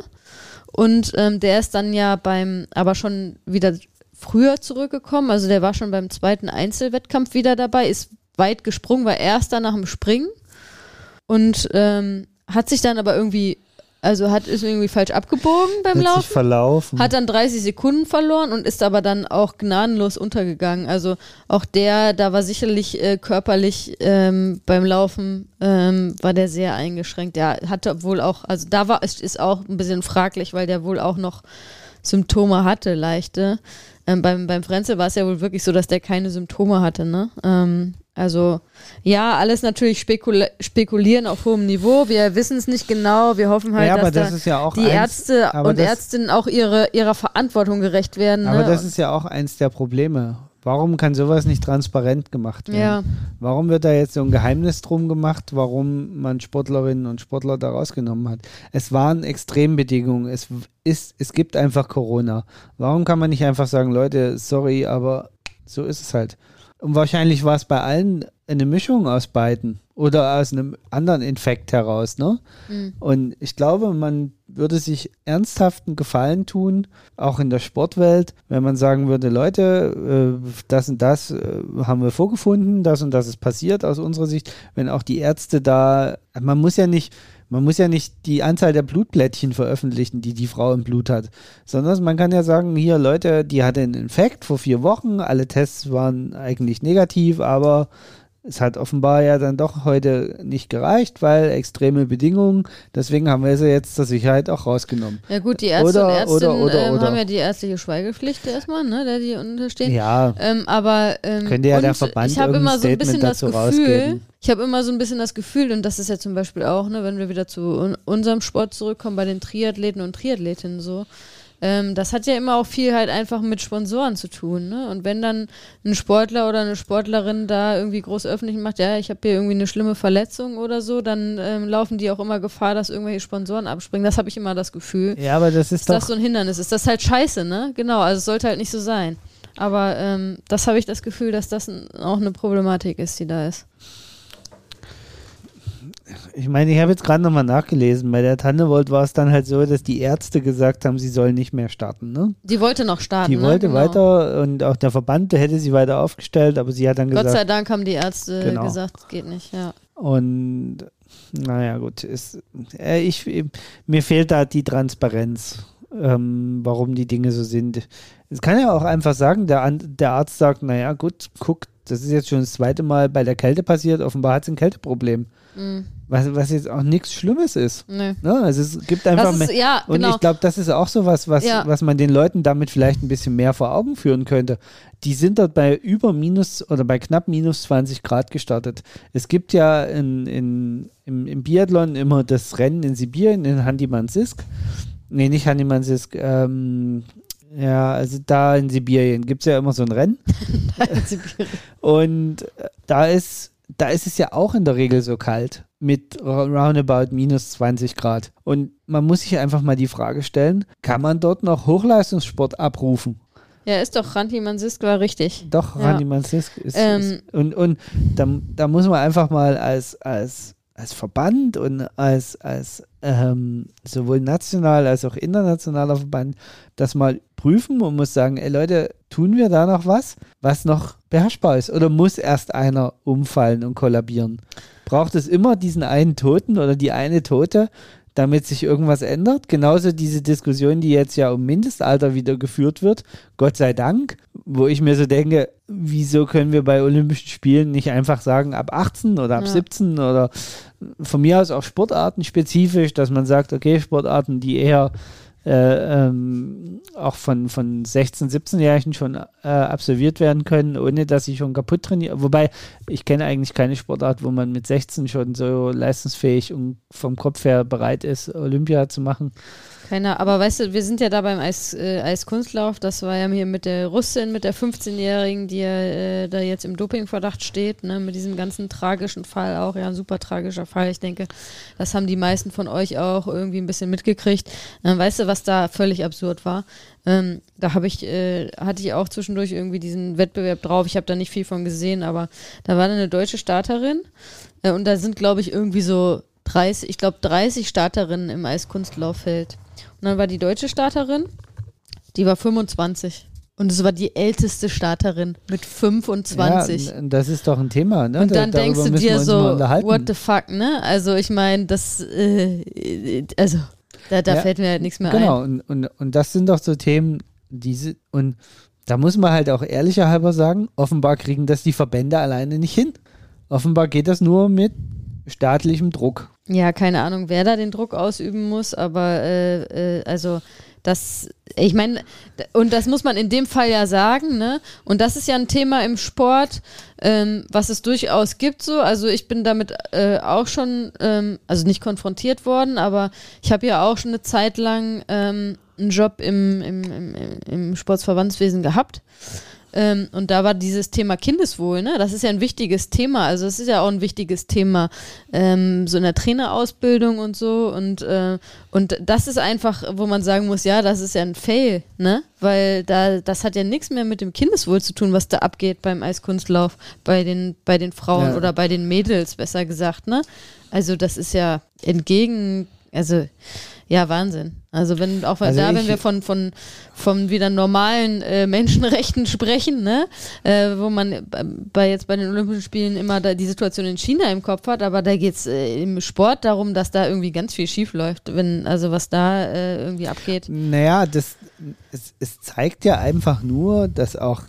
Und ähm, der ist dann ja beim, aber schon wieder früher zurückgekommen. Also der war schon beim zweiten Einzelwettkampf wieder dabei, ist weit gesprungen, war erster nach dem Springen. Und ähm, hat sich dann aber irgendwie, also hat ist irgendwie falsch abgebogen beim hat Laufen. Sich verlaufen. Hat dann 30 Sekunden verloren und ist aber dann auch gnadenlos untergegangen. Also auch der, da war sicherlich äh, körperlich ähm, beim Laufen ähm, war der sehr eingeschränkt. Der hatte wohl auch, also da war ist, ist auch ein bisschen fraglich, weil der wohl auch noch Symptome hatte, leichte. Ähm, beim, beim Frenzel war es ja wohl wirklich so, dass der keine Symptome hatte, ne? Ähm, Also ja, alles natürlich spekula spekulieren auf hohem Niveau. Wir wissen es nicht genau. Wir hoffen halt, Ja, dass das da ja auch die eins- Ärzte und das- Ärztinnen auch ihre, ihrer Verantwortung gerecht werden. Aber ne? das ist ja auch eins der Probleme. Warum kann sowas nicht transparent gemacht werden? Ja. Warum wird da jetzt so ein Geheimnis drum gemacht, warum man Sportlerinnen und Sportler da rausgenommen hat? Es waren Extrembedingungen. Es ist, es gibt einfach Corona. Warum kann man nicht einfach sagen, Leute, sorry, aber so ist es halt. Und wahrscheinlich war es bei allen eine Mischung aus beiden oder aus einem anderen Infekt heraus, ne? Mhm. Und ich glaube, man würde sich ernsthaften Gefallen tun, auch in der Sportwelt, wenn man sagen würde, Leute, äh, das und das äh, haben wir vorgefunden, das und das ist passiert aus unserer Sicht, wenn auch die Ärzte da, man muss ja nicht, man muss ja nicht die Anzahl der Blutblättchen veröffentlichen, die die Frau im Blut hat, sondern man kann ja sagen, hier Leute, die hatte einen Infekt vor vier Wochen, alle Tests waren eigentlich negativ, aber es hat offenbar ja dann doch heute nicht gereicht, weil extreme Bedingungen. Deswegen haben wir sie jetzt zur Sicherheit auch rausgenommen. Ja gut, die Ärzte Oder- und Ärztinnen oder- oder- ähm, oder. haben ja die ärztliche Schweigepflicht erstmal, ne, der die unterstehen. Ja, Ähm, aber ähm, Könnte ja der Verband ich habe immer so ein bisschen das Gefühl, rausgeben. ich habe immer so ein bisschen das Gefühl, und das ist ja zum Beispiel auch, ne, wenn wir wieder zu un unserem Sport zurückkommen, bei den Triathleten und Triathletinnen so, ähm, das hat ja immer auch viel halt einfach mit Sponsoren zu tun, ne? Und wenn dann ein Sportler oder eine Sportlerin da irgendwie groß öffentlich macht, ja, ich habe hier irgendwie eine schlimme Verletzung oder so, dann ähm, laufen die auch immer Gefahr, dass irgendwelche Sponsoren abspringen. Das habe ich immer das Gefühl ja, aber das ist dass doch. das so ein Hindernis ist. Das ist halt scheiße, ne? Genau, also es sollte halt nicht so sein. Aber ähm, das habe ich das Gefühl, dass das auch eine Problematik ist, die da ist. Ich meine, ich habe jetzt gerade nochmal nachgelesen. Bei der Tannewold war es dann halt so, dass die Ärzte gesagt haben, sie sollen nicht mehr starten. Ne? Die wollte noch starten. Die ne? wollte genau. weiter und auch der Verband der hätte sie weiter aufgestellt, aber sie hat dann Gott gesagt, sei Dank haben die Ärzte Genau. gesagt, es geht nicht, ja. Und naja, gut, ist, äh, ich, mir fehlt da die Transparenz, ähm, warum die Dinge so sind. Es kann ja auch einfach sagen, der, der Arzt sagt, naja, gut, guck, das ist jetzt schon das zweite Mal bei der Kälte passiert, offenbar hat sie ein Kälteproblem. Mhm. Was, was jetzt auch nichts Schlimmes ist. Nö. Ne? Also es gibt einfach Das mehr. ist, ja, Und genau. ich glaube, das ist auch so was, was, Ja. was man den Leuten damit vielleicht ein bisschen mehr vor Augen führen könnte. Die sind dort bei über minus oder bei knapp minus 20 Grad gestartet. Es gibt ja in, in, im, im Biathlon immer das Rennen in Sibirien, in Handimansisk. Nee, nicht Handimansisk. Ähm, ja, also da in Sibirien gibt es ja immer so ein Rennen. Und äh, da ist, da ist es ja auch in der Regel so kalt mit roundabout minus 20 Grad. Und man muss sich einfach mal die Frage stellen, kann man dort noch Hochleistungssport abrufen? ja, ist doch Ranti Mansisk war richtig. Doch, Ja. Randy Mansisk ist, Ähm. ist und, und da, da muss man einfach mal als, als, als Verband und als, als ähm, sowohl national als auch internationaler Verband das mal prüfen und muss sagen, ey Leute, tun wir da noch was, was noch beherrschbar ist? Oder muss erst einer umfallen und kollabieren? Braucht es immer diesen einen Toten oder die eine Tote, damit sich irgendwas ändert. Genauso diese Diskussion, die jetzt ja um Mindestalter wieder geführt wird, Gott sei Dank, wo ich mir so denke, wieso können wir bei Olympischen Spielen nicht einfach sagen, ab 18 oder ab Ja. 17 oder von mir aus auch Sportarten spezifisch, dass man sagt, okay, Sportarten, die eher äh, ähm, auch von, von 16-, 17-Jährigen schon äh, absolviert werden können, ohne dass sie schon kaputt trainieren. Wobei, ich kenne eigentlich keine Sportart, wo man mit 16 schon so leistungsfähig und vom Kopf her bereit ist, Olympia zu machen. Keiner, aber weißt du, wir sind ja da beim Eis, äh, Eiskunstlauf, das war ja hier mit der Russin, mit der 15-Jährigen, die ja äh, da jetzt im Dopingverdacht steht, ne, mit diesem ganzen tragischen Fall auch, ja, ein super tragischer Fall. Ich denke, das haben die meisten von euch auch irgendwie ein bisschen mitgekriegt. Ähm, weißt du, was da völlig absurd war? Ähm, da habe ich, äh, hatte ich auch zwischendurch irgendwie diesen Wettbewerb drauf. Ich habe da nicht viel von gesehen, aber da war eine deutsche Starterin äh, und da sind, glaube ich, irgendwie so 30, ich glaube 30 Starterinnen im Eiskunstlauffeld. Und dann war die deutsche Starterin, die war 25. Und es war die älteste Starterin mit 25. Ja, und das ist doch ein Thema. Ne? und Da- dann darüber denkst du dir so, what the fuck, ne? Also ich meine, das, äh, also da, da Ja, fällt mir halt nichts mehr Genau, ein. und, und, und das sind doch so Themen, diese, und da muss man halt auch ehrlicher halber sagen, offenbar kriegen das die Verbände alleine nicht hin. Offenbar geht das nur mit staatlichem Druck. Ja, keine Ahnung, wer da den Druck ausüben muss, aber äh, äh, also das, ich meine, und das muss man in dem Fall ja sagen, ne? Und das ist ja ein Thema im Sport, ähm, was es durchaus gibt so. Also ich bin damit äh, auch schon, ähm, also nicht konfrontiert worden, aber ich habe ja auch schon eine Zeit lang ähm, einen Job im, im, im, im Sportsverbandswesen gehabt. Ähm, und da war dieses Thema Kindeswohl, ne? Das ist ja ein wichtiges Thema. Also es ist ja auch ein wichtiges Thema, ähm, so in der Trainerausbildung und so. Und, äh, und das ist einfach, wo man sagen muss, ja, das ist ja ein Fail, ne? Weil da, das hat ja nichts mehr mit dem Kindeswohl zu tun, was da abgeht beim Eiskunstlauf, bei den, bei den Frauen Ja. oder bei den Mädels, besser gesagt, ne? Also das ist ja entgegen, also ja, Wahnsinn. Also wenn, auch Also da, wenn wir von, von, von wieder normalen äh, Menschenrechten sprechen, ne, äh, wo man bei- jetzt bei den Olympischen Spielen immer da die Situation in China im Kopf hat, aber da geht es äh, im Sport darum, dass da irgendwie ganz viel schief läuft, wenn, also was da äh, irgendwie abgeht. Naja, das, es, es zeigt ja einfach nur, dass auch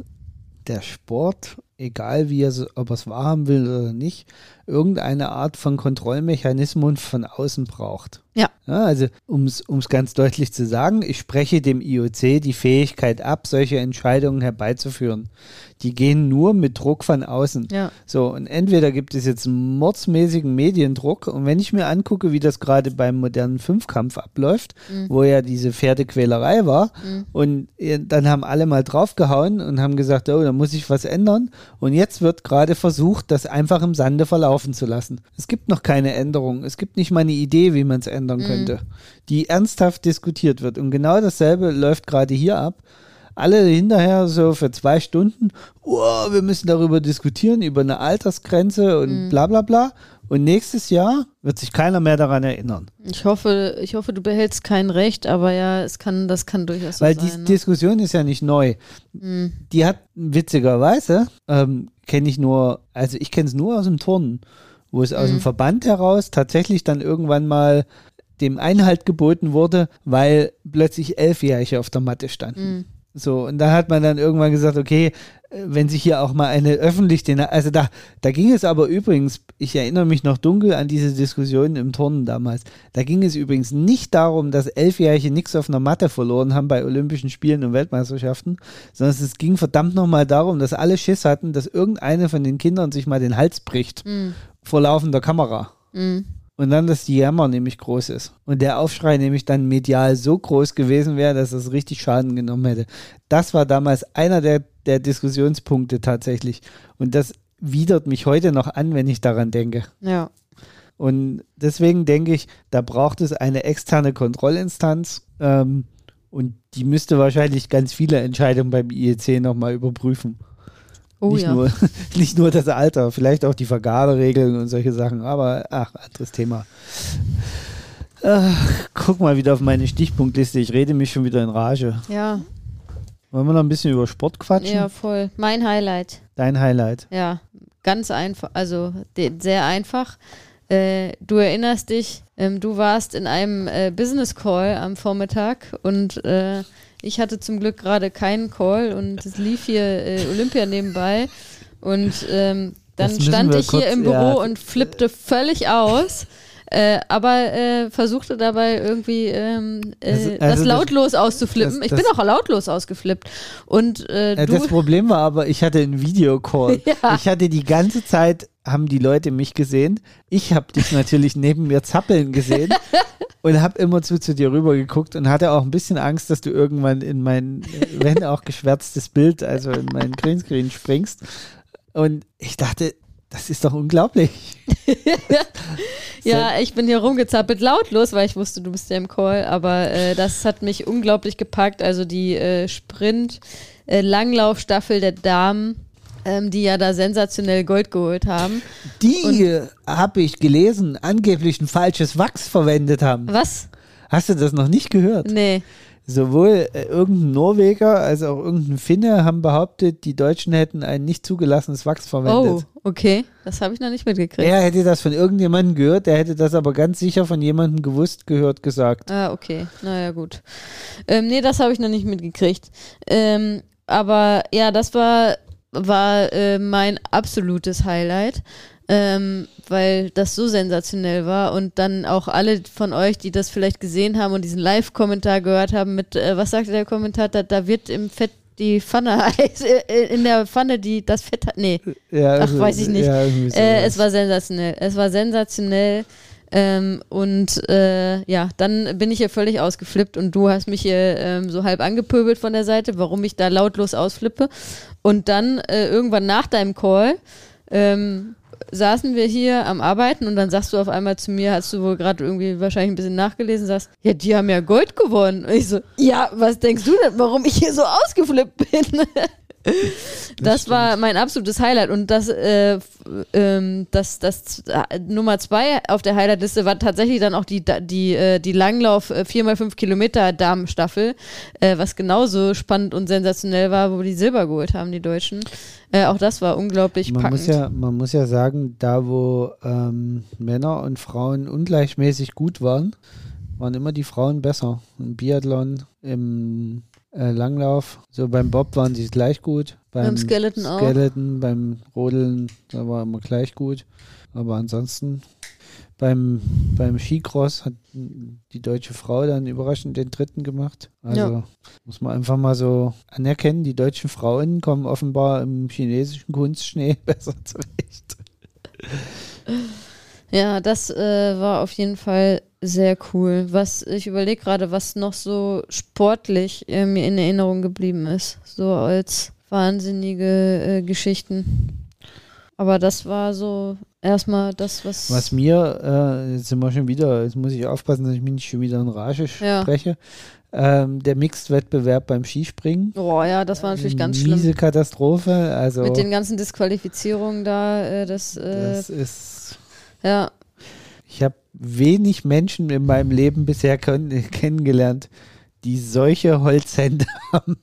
der Sport, egal wie er, ob er es wahrhaben will oder nicht, irgendeine Art von Kontrollmechanismus von außen braucht. Ja. Ja, also, um es ganz deutlich zu sagen, ich spreche dem IOC die Fähigkeit ab, solche Entscheidungen herbeizuführen. Die gehen nur mit Druck von außen. Ja. So, und entweder gibt es jetzt einen mordsmäßigen Mediendruck und wenn ich mir angucke, wie das gerade beim modernen Fünfkampf abläuft, wo ja diese Pferdequälerei war und äh, dann haben alle mal draufgehauen und haben gesagt, oh, da muss ich was ändern und jetzt wird gerade versucht, das einfach im Sande verlaufen zu lassen. Es gibt noch keine Änderung, es gibt nicht mal eine Idee, wie man es ändern könnte, die ernsthaft diskutiert wird und genau dasselbe läuft gerade hier ab alle hinterher so für zwei Stunden, oh, wir müssen darüber diskutieren, über eine Altersgrenze und bla bla bla. Und nächstes Jahr wird sich keiner mehr daran erinnern. Ich hoffe, ich hoffe, du behältst kein Recht, aber ja, es kann, das kann durchaus so Weil sein. die ne? Diskussion ist ja nicht neu. Mhm. Die hat witzigerweise, ähm, kenne ich nur, also ich kenne es nur aus dem Turnen, wo es aus dem Verband heraus tatsächlich dann irgendwann mal dem Einhalt geboten wurde, weil plötzlich Elfjährige auf der Matte standen. So, und da hat man dann irgendwann gesagt, okay, äh, wenn sich hier auch mal eine öffentlich, den, also da, da ging es aber übrigens, ich erinnere mich noch dunkel an diese Diskussionen im Turnen damals, da ging es übrigens nicht darum, dass Elfjährige nichts auf einer Matte verloren haben bei Olympischen Spielen und Weltmeisterschaften, sondern es ging verdammt nochmal darum, dass alle Schiss hatten, dass irgendeine von den Kindern sich mal den Hals bricht vor laufender Kamera. Mhm. Und dann, dass die Jammer nämlich groß ist. Und der Aufschrei nämlich dann medial so groß gewesen wäre, dass es richtig Schaden genommen hätte. Das war damals einer der, der Diskussionspunkte tatsächlich. Und das widert mich heute noch an, wenn ich daran denke. Ja. Und deswegen denke ich, da braucht es eine externe Kontrollinstanz. Ähm, und die müsste wahrscheinlich ganz viele Entscheidungen beim IEC nochmal überprüfen. Oh nicht, ja. nur, nicht nur das Alter, vielleicht auch die Vergaberegeln und solche Sachen, aber ach, anderes Thema. Ach, guck mal wieder auf meine Stichpunktliste, ich rede mich schon wieder in Rage. Ja, Wollen wir noch ein bisschen über Sport quatschen? ja, voll. Mein Highlight. Dein Highlight. Ja, ganz einfach, also sehr einfach. Äh, du erinnerst dich, ähm, du warst in einem äh, Business Call am Vormittag und äh, ich hatte zum Glück gerade keinen Call und es lief hier äh, Olympia nebenbei und ähm, dann Das stand ich hier kurz- im Büro ja. und flippte völlig aus. Äh, aber äh, versuchte dabei irgendwie ähm, äh, Also- das also das- lautlos auszuflippen. das- ich das- bin auch lautlos ausgeflippt. Und äh, das Problem war aber, ich hatte einen Videocall. Ja. Ich hatte die ganze Zeit, haben die Leute mich gesehen. Ich habe dich natürlich neben mir zappeln gesehen und habe immer zu, zu dir rüber geguckt und hatte auch ein bisschen Angst, dass du irgendwann in mein, wenn auch geschwärztes Bild, also in meinen Greenscreen springst. Und ich dachte, das ist doch unglaublich. Ja, ich bin hier rumgezappelt lautlos, weil ich wusste, du bist ja im Call, aber äh, das hat mich unglaublich gepackt. Also die äh, Sprint-Langlaufstaffel der Damen, ähm, die ja da sensationell Gold geholt haben. Die habe ich gelesen, angeblich ein falsches Wachs verwendet haben. Was? Hast du das noch nicht gehört? Nee. Sowohl äh, irgendein Norweger als auch irgendein Finne haben behauptet, die Deutschen hätten ein nicht zugelassenes Wachs Oh, verwendet. okay. Das habe ich noch nicht mitgekriegt. Er hätte das von irgendjemandem gehört, der hätte das aber ganz sicher von jemandem gewusst, gehört, gesagt. Ah, okay. Naja, gut. Ähm, nee, das habe ich noch nicht mitgekriegt. Ähm, aber ja, das war, war äh, mein absolutes Highlight. ähm, weil das so sensationell war und dann auch alle von euch, die das vielleicht gesehen haben und diesen Live-Kommentar gehört haben mit, äh, was sagte der Kommentator, da wird im Fett die Pfanne heiß, äh, in der Pfanne die das Fett hat, nee, Ja, ach, weiß ich nicht. Ja, äh, es war sensationell, es war sensationell ähm, und äh, ja, dann bin ich hier völlig ausgeflippt und du hast mich hier ähm, so halb angepöbelt von der Seite, warum ich da lautlos ausflippe und dann äh, irgendwann nach deinem Call ähm, saßen wir hier am Arbeiten und dann sagst du auf einmal zu mir, hast du wohl gerade irgendwie wahrscheinlich ein bisschen nachgelesen, sagst, ja, die haben ja Gold gewonnen. Und ich so, ja, was denkst du denn, warum ich hier so ausgeflippt bin? Das, war mein absolutes Highlight und das, äh, ähm, das, das äh, Nummer zwei auf der Highlight-Liste war tatsächlich dann auch die, die, äh, die Langlauf äh, 4x5 Kilometer Damenstaffel, äh, was genauso spannend und sensationell war, wo die Silber geholt haben, die Deutschen. Äh, auch das war unglaublich man packend. muss, ja, man muss ja sagen, da wo ähm, Männer und Frauen ungleichmäßig gut waren, waren immer die Frauen besser. Im Biathlon, im äh, Langlauf, so beim Bob waren sie gleich gut. Beim Skeleton auch. Skeleton, beim Rodeln, da war immer gleich gut. Aber ansonsten beim, beim Skicross hat die deutsche Frau dann überraschend den dritten gemacht. Also Ja. muss man einfach mal so anerkennen, die deutschen Frauen kommen offenbar im chinesischen Kunstschnee besser zurecht. Ja, das äh, war auf jeden Fall sehr cool. Was ich überlege gerade, was noch so sportlich äh, mir in Erinnerung geblieben ist, so als wahnsinnige äh, Geschichten. Aber das war so erstmal das, was. Was mir, äh, jetzt sind wir schon wieder, jetzt muss ich aufpassen, dass ich mich nicht schon wieder in Rage Ja. spreche. Ähm, der Mixed-Wettbewerb beim Skispringen. Oh ja, das war natürlich ganz Miese schlimm. Katastrophe. Also Mit den ganzen Disqualifizierungen da, äh, das, äh, das ist ja, Ich habe wenig Menschen in meinem Leben bisher kennengelernt, die solche Holzhände haben.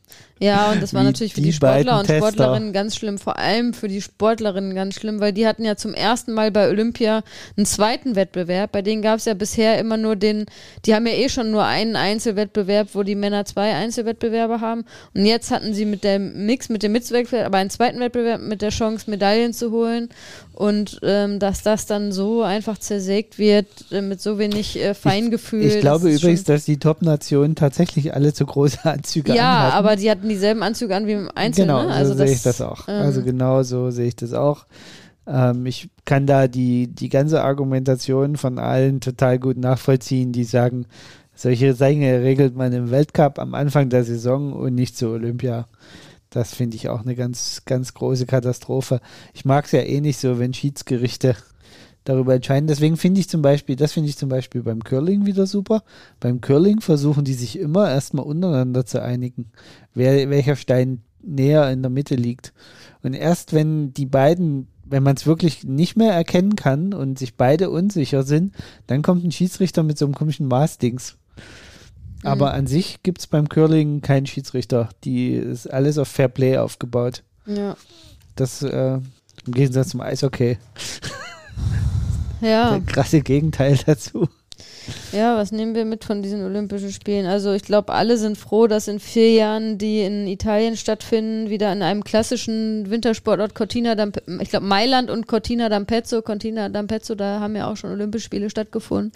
Ja, und das war natürlich für die die Sportler und Tester. Sportlerinnen ganz schlimm, vor allem für die Sportlerinnen ganz schlimm, weil die hatten ja zum ersten Mal bei Olympia einen zweiten Wettbewerb. Bei denen gab es ja bisher immer nur den, die haben ja eh schon nur einen Einzelwettbewerb, wo die Männer zwei Einzelwettbewerbe haben. Und jetzt hatten sie mit dem Mix, mit dem Mixwettbewerb, aber einen zweiten Wettbewerb mit der Chance, Medaillen zu holen. Und ähm, dass das dann so einfach zersägt wird, äh, mit so wenig äh, Feingefühl. Ich glaube das ist übrigens, dass die Top-Nationen tatsächlich alle zu große Anzüge Ja, anhatten. aber die hatten dieselben Anzüge an wie im Einzel, genau, ne? Also so sehe ich das auch. ähm, also genau so sehe ich das auch. Ähm, ich kann da die, die ganze Argumentation von allen total gut nachvollziehen, die sagen, solche Dinge regelt man im Weltcup am Anfang der Saison und nicht zu Olympia. Das finde ich auch eine ganz, ganz große Katastrophe. Ich mag es ja eh nicht so, wenn Schiedsgerichte darüber entscheiden. Deswegen finde ich zum Beispiel, das finde ich zum Beispiel beim Curling wieder super. Beim Curling versuchen die sich immer erstmal untereinander zu einigen, wer, welcher Stein näher in der Mitte liegt. Und erst wenn die beiden, wenn man es wirklich nicht mehr erkennen kann und sich beide unsicher sind, dann kommt ein Schiedsrichter mit so einem komischen Maßdings. Aber an sich gibt es beim Curling keinen Schiedsrichter. Die ist alles auf Fair Play aufgebaut. Ja. Das äh, im Gegensatz zum Eishockey. Ja, Der krasse Gegenteil dazu. ja, was nehmen wir mit von diesen Olympischen Spielen? Also ich glaube, alle sind froh, dass in vier Jahren, die in Italien stattfinden, wieder in einem klassischen Wintersportort Cortina d'Ampezzo, ich glaube Mailand und Cortina d'Ampezzo, Cortina d'Ampezzo, da haben ja auch schon Olympische Spiele stattgefunden.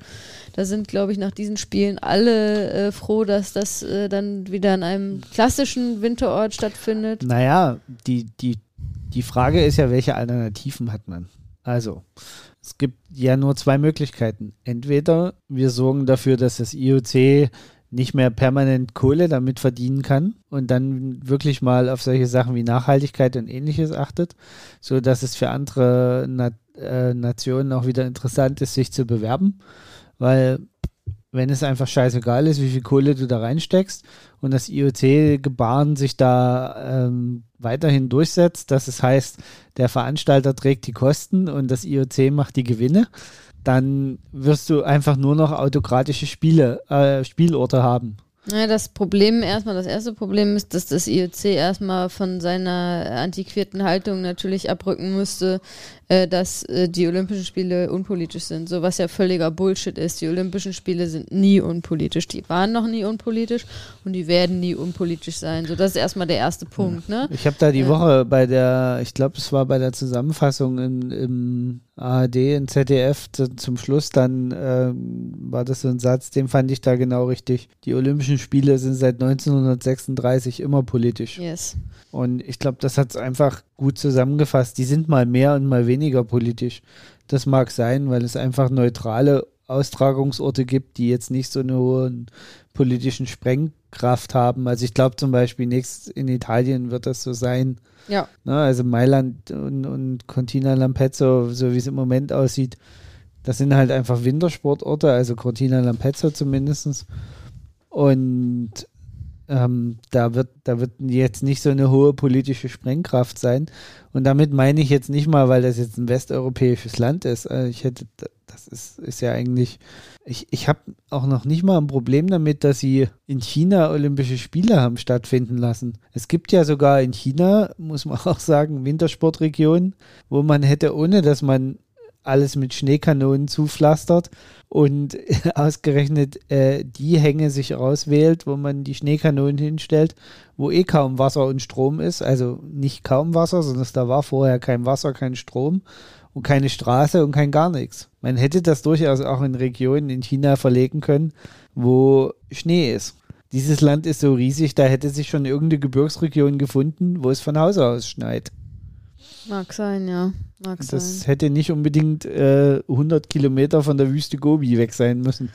Da sind, glaube ich, nach diesen Spielen alle äh, froh, dass das äh, dann wieder in einem klassischen Winterort stattfindet. Naja, die, die, die Frage ist ja, welche Alternativen hat man? Also, es gibt ja nur zwei Möglichkeiten. Entweder wir sorgen dafür, dass das IOC nicht mehr permanent Kohle damit verdienen kann und dann wirklich mal auf solche Sachen wie Nachhaltigkeit und ähnliches achtet, so dass es für andere Na äh, Nationen auch wieder interessant ist, sich zu bewerben, weil wenn es einfach scheißegal ist, wie viel Kohle du da reinsteckst und das IOC-Gebaren sich da ähm, weiterhin durchsetzt, dass es heißt, der Veranstalter trägt die Kosten und das IOC macht die Gewinne, dann wirst du einfach nur noch autokratische Spiele, äh, Spielorte haben. Ja, das Problem erstmal, das erste Problem ist, dass das IOC erstmal von seiner antiquierten Haltung natürlich abrücken müsste, äh, dass äh, die Olympischen Spiele unpolitisch sind. So was ja völliger Bullshit ist. Die Olympischen Spiele sind nie unpolitisch. Die waren noch nie unpolitisch und die werden nie unpolitisch sein. So, das ist erstmal der erste Punkt. Ne? Ich habe da die Ja. Woche bei der, ich glaube, es war bei der Zusammenfassung in, im ARD, in ZDF, zu, zum Schluss dann ähm, war das so ein Satz, den fand ich da genau richtig. Die Olympischen Spiele sind seit 1936 immer politisch. Yes. Und ich glaube, das hat es einfach gut zusammengefasst. Die sind mal mehr und mal weniger politisch. Das mag sein, weil es einfach neutrale Austragungsorte gibt, die jetzt nicht so eine hohe politischen Sprengkraft haben. Also ich glaube zum Beispiel nächst in Italien wird das so sein. Ja. Ne? Also Mailand und, und Cortina Lampezzo, so wie es im Moment aussieht, das sind halt einfach Wintersportorte, also Cortina Lampezzo zumindest. Und ähm, da wird, da wird jetzt nicht so eine hohe politische Sprengkraft sein. Und damit meine ich jetzt nicht mal, weil das jetzt ein westeuropäisches Land ist. Äh, Ich hätte, das ist, ist ja eigentlich, ich, ich habe auch noch nicht mal ein Problem damit, dass sie in China Olympische Spiele haben stattfinden lassen. Es gibt ja sogar in China, muss man auch sagen, Wintersportregionen, wo man hätte, ohne dass man alles mit Schneekanonen zupflastert und ausgerechnet äh, die Hänge sich auswählt, wo man die Schneekanonen hinstellt, wo eh kaum Wasser und Strom ist. Also nicht kaum Wasser, sondern da war vorher kein Wasser, kein Strom und keine Straße und kein gar nichts. Man hätte das durchaus auch in Regionen in China verlegen können, wo Schnee ist. Dieses Land ist so riesig, da hätte sich schon irgendeine Gebirgsregion gefunden, wo es von Haus aus schneit. Mag sein, ja. Mag sein. Das hätte nicht unbedingt äh, 100 Kilometer von der Wüste Gobi weg sein müssen.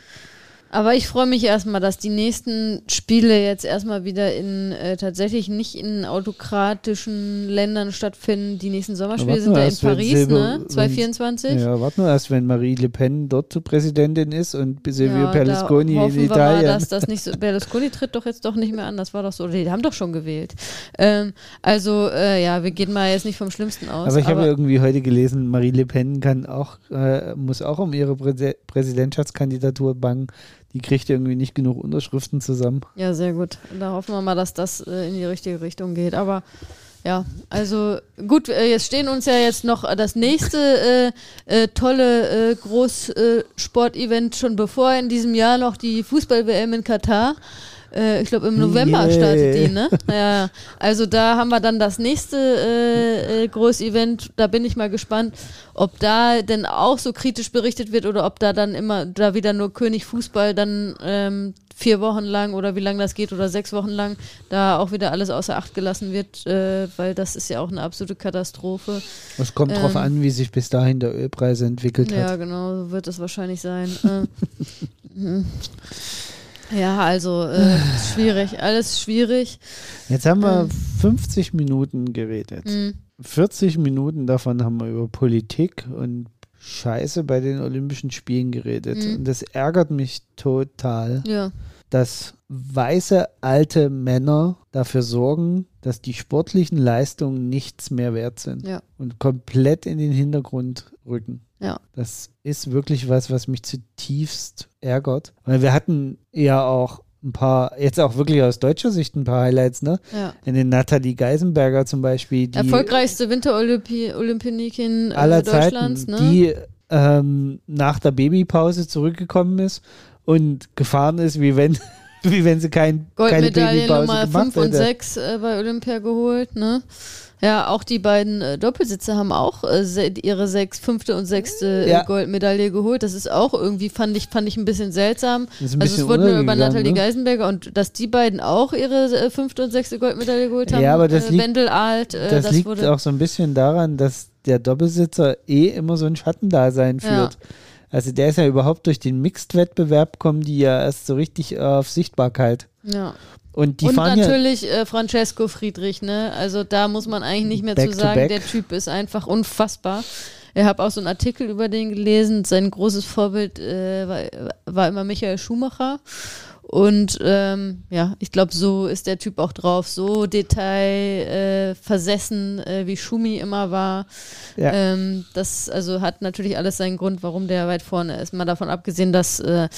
Aber ich freue mich erstmal, dass die nächsten Spiele jetzt erstmal wieder in äh, tatsächlich nicht in autokratischen Ländern stattfinden. Die nächsten Sommerspiele sind ja in Paris, Silber- ne? wenn- 2024. Ja, warte nur erst, wenn Marie Le Pen dort zur Präsidentin ist und Silvio Ja, Berlusconi da in Italien. Mal, dass das nicht so, Berlusconi tritt doch jetzt doch nicht mehr an. Das war doch so. Die haben doch schon gewählt. Ähm, also, äh, ja, wir gehen mal jetzt nicht vom Schlimmsten aus. aber ich habe irgendwie heute gelesen, Marie Le Pen kann auch, äh, muss auch um ihre Präse Präsidentschaftskandidatur bangen. Die kriegt irgendwie nicht genug Unterschriften zusammen. Ja, sehr gut. Da hoffen wir mal, dass das äh, in die richtige Richtung geht. Aber ja, also gut, äh, jetzt stehen uns ja jetzt noch das nächste äh, äh, tolle äh, Großsportevent schon bevor. In diesem Jahr noch die Fußball-WM in Katar. Äh, ich glaube, im November Yay. startet die, ne? Ja, ja. Also da haben wir dann das nächste äh, äh, Großevent. Da bin ich mal gespannt, ob da denn auch so kritisch berichtet wird oder ob da dann immer da wieder nur König Fußball dann ähm, vier Wochen lang oder wie lange das geht oder sechs Wochen lang da auch wieder alles außer Acht gelassen wird, äh, weil das ist ja auch eine absolute Katastrophe. Es kommt drauf Ähm. an, wie sich bis dahin der Ölpreis entwickelt Ja, hat. genau, so wird es wahrscheinlich sein. äh, mhm. Ja, also äh, schwierig, alles schwierig. Jetzt haben wir Ähm. 50 Minuten geredet. Mhm. 40 Minuten davon haben wir über Politik und Scheiße bei den Olympischen Spielen geredet. Mhm. Und das ärgert mich total, Ja, dass weiße alte Männer dafür sorgen, dass die sportlichen Leistungen nichts mehr wert sind ja, und komplett in den Hintergrund rücken. Ja. Das ist wirklich was, was mich zutiefst ärgert. Weil wir hatten ja auch ein paar, jetzt auch wirklich aus deutscher Sicht ein paar Highlights, ne? ja. In den Nathalie Geisenberger zum Beispiel, die Erfolgreichste Winterolympionikin äh, aller Deutschlands, Zeiten, ne? die ähm, nach der Babypause zurückgekommen ist und gefahren ist, wie wenn, wie wenn sie kein, keine Babypause Nummer gemacht 5 und hätte. 6 äh, bei Olympia geholt, ne? Ja, auch die beiden äh, Doppelsitzer haben auch äh, se ihre sechs, fünfte und sechste äh, Ja. Goldmedaille geholt. Das ist auch irgendwie, fand ich, fand ich ein bisschen seltsam. Ein also es bisschen wurde nur über Nathalie ne? Geisenberger und dass die beiden auch ihre äh, fünfte und sechste Goldmedaille geholt haben. Ja, aber das äh, liegt- Wendel Alt, äh, Das, das, liegt wurde. auch so ein bisschen daran, dass der Doppelsitzer eh immer so ein Schattendasein Ja. führt. Also der ist ja überhaupt durch den Mixed-Wettbewerb kommen die ja erst so richtig auf Sichtbarkeit. ja. Und die und fahren ja natürlich äh, Francesco Friedrich, ne? Also da muss man eigentlich nicht mehr zu sagen, der Typ ist einfach unfassbar. Ich habe auch so einen Artikel über den gelesen. Sein großes Vorbild äh, war, war immer Michael Schumacher. Und ähm, ja, ich glaube, so ist der Typ auch drauf. So detailversessen, äh, äh, wie Schumi immer war. Ja. Ähm, das also hat natürlich alles seinen Grund, warum der weit vorne ist. Mal davon abgesehen, dass äh,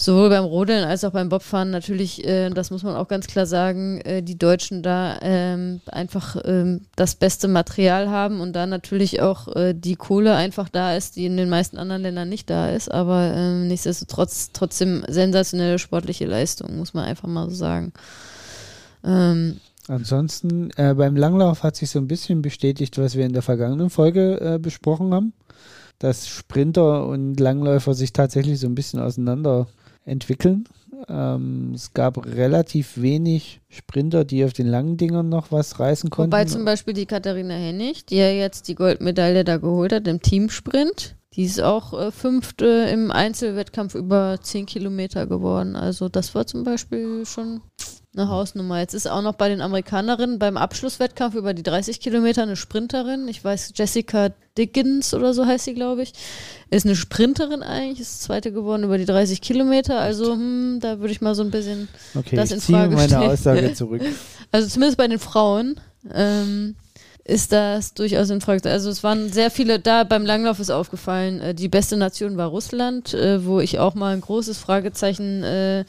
sowohl beim Rodeln als auch beim Bobfahren natürlich, äh, das muss man auch ganz klar sagen, äh, die Deutschen da ähm, einfach ähm, das beste Material haben und da natürlich auch äh, die Kohle einfach da ist, die in den meisten anderen Ländern nicht da ist, aber ähm, nichtsdestotrotz trotzdem sensationelle sportliche Leistung, muss man einfach mal so sagen. Ähm, Ansonsten äh, beim Langlauf hat sich so ein bisschen bestätigt, was wir in der vergangenen Folge äh, besprochen haben, dass Sprinter und Langläufer sich tatsächlich so ein bisschen auseinander entwickeln. Ähm, es gab relativ wenig Sprinter, die auf den langen Dingern noch was reißen konnten. Wobei zum Beispiel die Katharina Hennig, die ja jetzt die Goldmedaille da geholt hat im Teamsprint, die ist auch äh, fünfte im Einzelwettkampf über 10 Kilometer geworden. Also das war zum Beispiel schon eine Hausnummer. Jetzt ist auch noch bei den Amerikanerinnen beim Abschlusswettkampf über die 30 Kilometer eine Sprinterin. Ich weiß, Jessica Dickens oder so heißt sie, glaube ich. Ist eine Sprinterin eigentlich, ist zweite geworden über die 30 Kilometer. Also hm, da würde ich mal so ein bisschen okay, das in Frage stellen. meine Aussage zurück. Also zumindest bei den Frauen. Ähm, ist das durchaus in Frage. Also es waren sehr viele, da beim Langlauf ist aufgefallen, äh, die beste Nation war Russland, äh, wo ich auch mal ein großes Fragezeichen äh,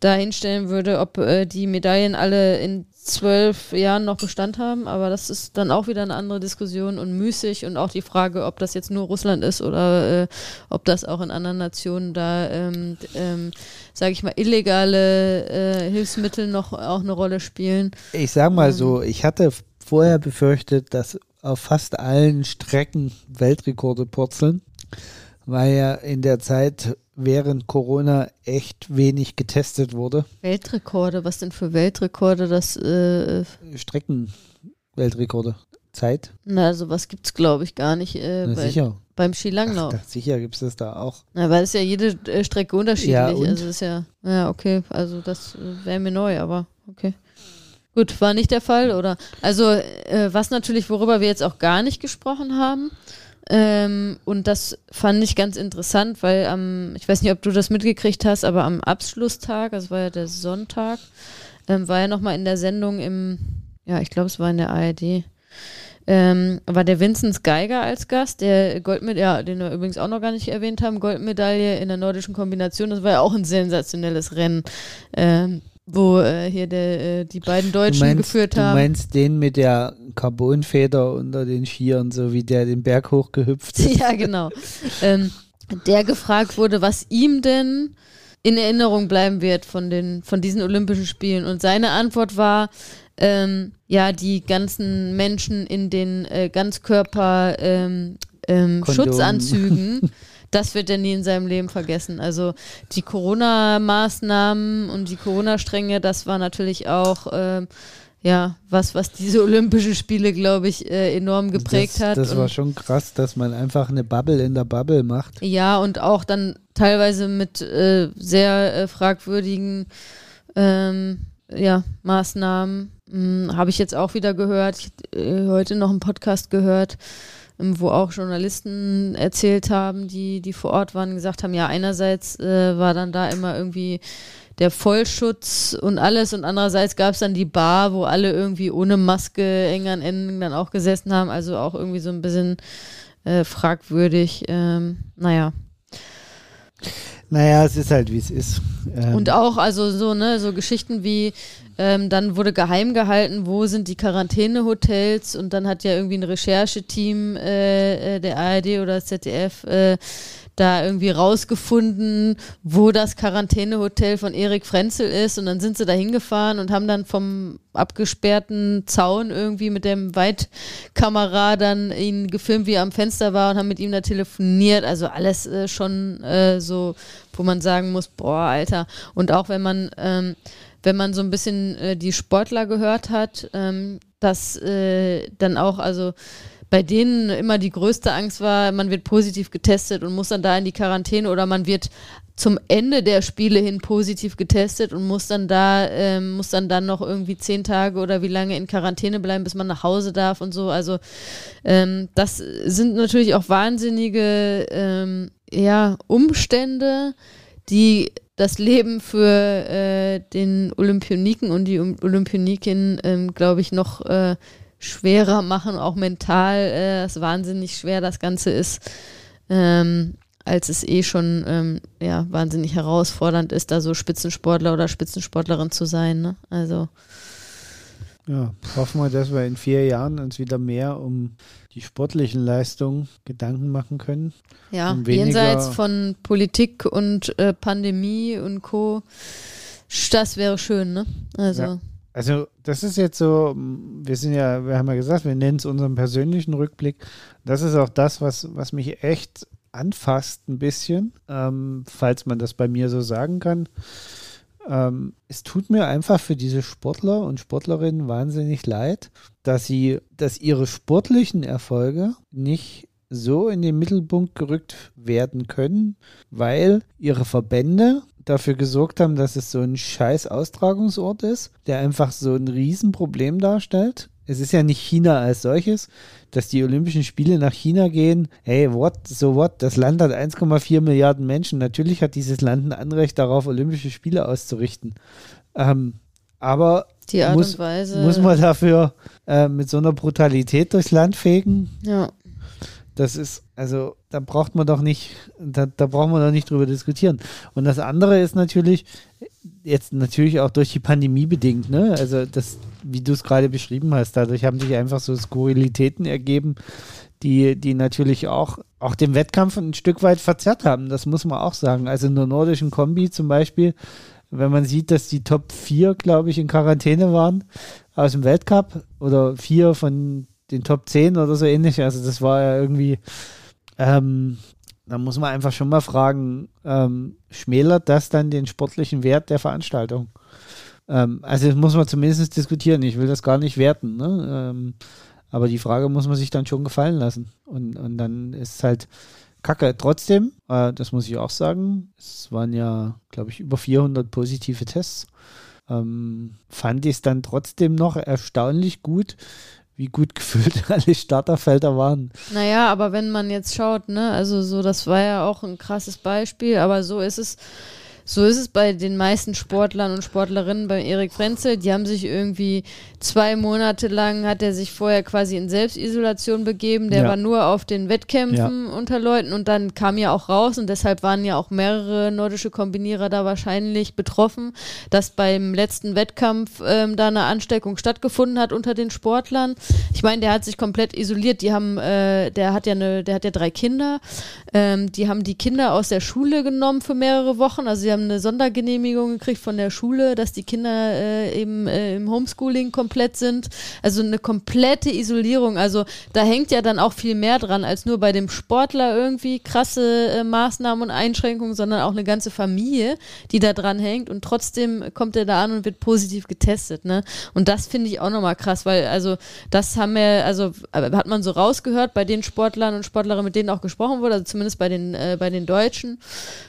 da hinstellen würde, ob äh, die Medaillen alle in zwölf Jahren noch Bestand haben, aber das ist dann auch wieder eine andere Diskussion und müßig und auch die Frage, ob das jetzt nur Russland ist oder äh, ob das auch in anderen Nationen da, ähm, ähm, sage ich mal, illegale äh, Hilfsmittel noch auch eine Rolle spielen. Ich sag mal ähm, so, ich hatte vorher befürchtet, dass auf fast allen Strecken Weltrekorde purzeln, weil ja in der Zeit während Corona echt wenig getestet wurde. Weltrekorde, was denn für Weltrekorde? Das äh, Strecken-Weltrekorde. Zeit? Na, sowas gibt es, glaube ich, gar nicht. Äh, Na, bei, sicher. Beim Skilanglauf. Ach, sicher gibt es das da auch. Na, weil es ja jede äh, Strecke unterschiedlich. Ja, also ist ja, ja, okay. Also das äh, wäre mir neu, aber okay. Gut, war nicht der Fall, oder? Also, äh, was natürlich, worüber wir jetzt auch gar nicht gesprochen haben, ähm, und das fand ich ganz interessant, weil am, ich weiß nicht, ob du das mitgekriegt hast, aber am Abschlusstag, das war ja der Sonntag, ähm, war ja nochmal in der Sendung im, ja, ich glaube, es war in der ARD, ähm, war der Vinzenz Geiger als Gast, der Goldmedaille, ja, den wir übrigens auch noch gar nicht erwähnt haben, Goldmedaille in der nordischen Kombination, das war ja auch ein sensationelles Rennen. Ähm, wo äh, hier der, äh, die beiden Deutschen meinst, geführt haben. Du meinst den mit der Carbonfeder unter den Skiern, so wie der den Berg hochgehüpft ist? Ja, genau. ähm, der gefragt wurde, was ihm denn in Erinnerung bleiben wird von, den, von diesen Olympischen Spielen. Und seine Antwort war, ähm, ja, die ganzen Menschen in den äh, Ganzkörper ähm, ähm, Schutzanzügen das wird er nie in seinem Leben vergessen. Also die Corona-Maßnahmen und die Corona-Stränge, das war natürlich auch ähm, ja, was, was diese Olympischen Spiele, glaube ich, äh, enorm geprägt das, hat. Das war schon krass, dass man einfach eine Bubble in der Bubble macht. Ja, und auch dann teilweise mit äh, sehr äh, fragwürdigen ähm, ja, Maßnahmen. Hm, Habe ich jetzt auch wieder gehört. Ich äh, heute noch einen Podcast gehört wo auch Journalisten erzählt haben, die, die vor Ort waren, gesagt haben, ja, einerseits äh, war dann da immer irgendwie der Vollschutz und alles und andererseits gab es dann die Bar, wo alle irgendwie ohne Maske eng an Enden dann auch gesessen haben, also auch irgendwie so ein bisschen äh, fragwürdig. Ähm, naja. Naja, es ist halt, wie es ist. Ähm und auch, also so, ne, so Geschichten wie, ähm, dann wurde geheim gehalten, wo sind die Quarantänehotels und dann hat ja irgendwie ein Rechercheteam äh, äh der ARD oder ZDF äh, da irgendwie rausgefunden, wo das Quarantänehotel von Erik Frenzel ist und dann sind sie da hingefahren und haben dann vom abgesperrten Zaun irgendwie mit dem Weitkamera dann ihn gefilmt, wie er am Fenster war und haben mit ihm da telefoniert. Also alles äh, schon äh, so, wo man sagen muss, boah, Alter. Und auch wenn man ähm, wenn man so ein bisschen äh, die Sportler gehört hat, ähm, dass äh, dann auch, also bei denen immer die größte Angst war, man wird positiv getestet und muss dann da in die Quarantäne oder man wird zum Ende der Spiele hin positiv getestet und muss dann da, ähm, muss dann dann noch irgendwie zehn Tage oder wie lange in Quarantäne bleiben, bis man nach Hause darf und so. Also ähm, das sind natürlich auch wahnsinnige ähm, ja, Umstände, die das Leben für äh, den Olympioniken und die Olympioniken, ähm, glaube ich, noch äh, schwerer machen, auch mental. Äh, ist wahnsinnig schwer das Ganze ist. Ähm, als es eh schon ähm, ja, wahnsinnig herausfordernd ist, da so Spitzensportler oder Spitzensportlerin zu sein. Ne? Also ja, hoffen wir, dass wir in vier Jahren uns wieder mehr um die sportlichen Leistungen Gedanken machen können. Ja, jenseits von Politik und äh, Pandemie und Co. Das wäre schön, ne? Also. Ja. Also, das ist jetzt so, wir sind ja, wir haben ja gesagt, wir nennen es unseren persönlichen Rückblick. Das ist auch das, was, was mich echt anfasst, ein bisschen, ähm, falls man das bei mir so sagen kann. Ähm, es tut mir einfach für diese Sportler und Sportlerinnen wahnsinnig leid, dass sie, dass ihre sportlichen Erfolge nicht so in den Mittelpunkt gerückt werden können, weil ihre Verbände dafür gesorgt haben, dass es so ein scheiß Austragungsort ist, der einfach so ein Riesenproblem darstellt. Es ist ja nicht China als solches, dass die Olympischen Spiele nach China gehen. Hey, what, so what? Das Land hat 1,4 Milliarden Menschen. Natürlich hat dieses Land ein Anrecht darauf, Olympische Spiele auszurichten. Ähm, aber muss, muss, man dafür äh, mit so einer Brutalität durchs Land fegen? Ja. Das ist, also, da braucht man doch nicht, da, da braucht man doch nicht drüber diskutieren. Und das andere ist natürlich, jetzt natürlich auch durch die Pandemie bedingt, ne? Also, das, wie du es gerade beschrieben hast, dadurch haben sich einfach so Skurrilitäten ergeben, die, die natürlich auch, auch den Wettkampf ein Stück weit verzerrt haben. Das muss man auch sagen. Also in der nordischen Kombi zum Beispiel, wenn man sieht, dass die Top 4, glaube ich, in Quarantäne waren aus dem Weltcup oder vier von den Top 10 oder so ähnlich. Also das war ja irgendwie, ähm, da muss man einfach schon mal fragen, ähm, schmälert das dann den sportlichen Wert der Veranstaltung? Ähm, also das muss man zumindest diskutieren. Ich will das gar nicht werten. Ne? Ähm, aber die Frage muss man sich dann schon gefallen lassen. Und, und dann ist es halt Kacke. Trotzdem, äh, das muss ich auch sagen, es waren ja, glaube ich, über 400 positive Tests. Ähm, fand ich es dann trotzdem noch erstaunlich gut, wie gut gefüllt alle Starterfelder waren. Naja, aber wenn man jetzt schaut, ne, also so, das war ja auch ein krasses Beispiel, aber so ist es so ist es bei den meisten Sportlern und Sportlerinnen bei Erik Frenzel. Die haben sich irgendwie zwei Monate lang, hat er sich vorher quasi in Selbstisolation begeben. Der ja. war nur auf den Wettkämpfen ja. unter Leuten und dann kam ja auch raus und deshalb waren ja auch mehrere nordische Kombinierer da wahrscheinlich betroffen, dass beim letzten Wettkampf ähm, da eine Ansteckung stattgefunden hat unter den Sportlern. Ich meine, der hat sich komplett isoliert. Die haben, äh, der hat ja eine, der hat ja drei Kinder. Ähm, die haben die Kinder aus der Schule genommen für mehrere Wochen. Also sie haben eine Sondergenehmigung gekriegt von der Schule, dass die Kinder äh, eben äh, im Homeschooling komplett sind. Also eine komplette Isolierung. Also da hängt ja dann auch viel mehr dran, als nur bei dem Sportler irgendwie krasse äh, Maßnahmen und Einschränkungen, sondern auch eine ganze Familie, die da dran hängt. Und trotzdem kommt er da an und wird positiv getestet. Ne? Und das finde ich auch nochmal krass, weil also das haben wir, also äh, hat man so rausgehört bei den Sportlern und Sportlerinnen, mit denen auch gesprochen wurde, also zumindest bei den, äh, bei den Deutschen,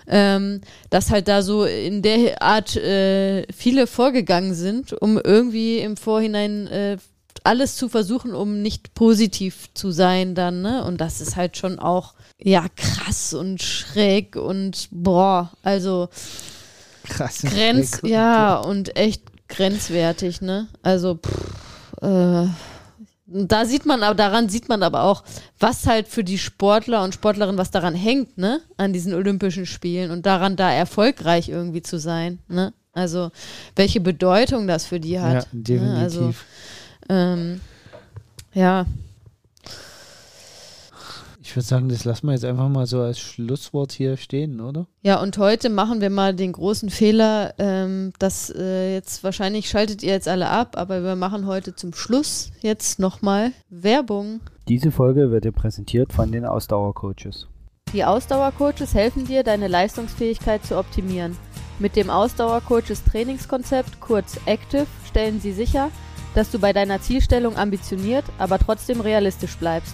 ähm, dass halt da so in der Art äh, viele vorgegangen sind, um irgendwie im Vorhinein äh, alles zu versuchen, um nicht positiv zu sein dann, ne? Und das ist halt schon auch, ja, krass und schräg und boah, also krass. Grenz, ja, und echt grenzwertig, ne? Also, pff, äh, da sieht man aber, daran sieht man aber auch, was halt für die Sportler und Sportlerinnen, was daran hängt, ne, an diesen Olympischen Spielen und daran da erfolgreich irgendwie zu sein, ne? Also, welche Bedeutung das für die hat. Ja, definitiv. Ne? Also, ähm, ja, ich würde sagen, das lassen wir jetzt einfach mal so als Schlusswort hier stehen, oder? Ja, und heute machen wir mal den großen Fehler, ähm, dass äh, jetzt wahrscheinlich schaltet ihr jetzt alle ab, aber wir machen heute zum Schluss jetzt nochmal Werbung. Diese Folge wird dir präsentiert von den Ausdauercoaches. Die Ausdauercoaches helfen dir, deine Leistungsfähigkeit zu optimieren. Mit dem Ausdauercoaches Trainingskonzept, kurz Active, stellen sie sicher, dass du bei deiner Zielstellung ambitioniert, aber trotzdem realistisch bleibst.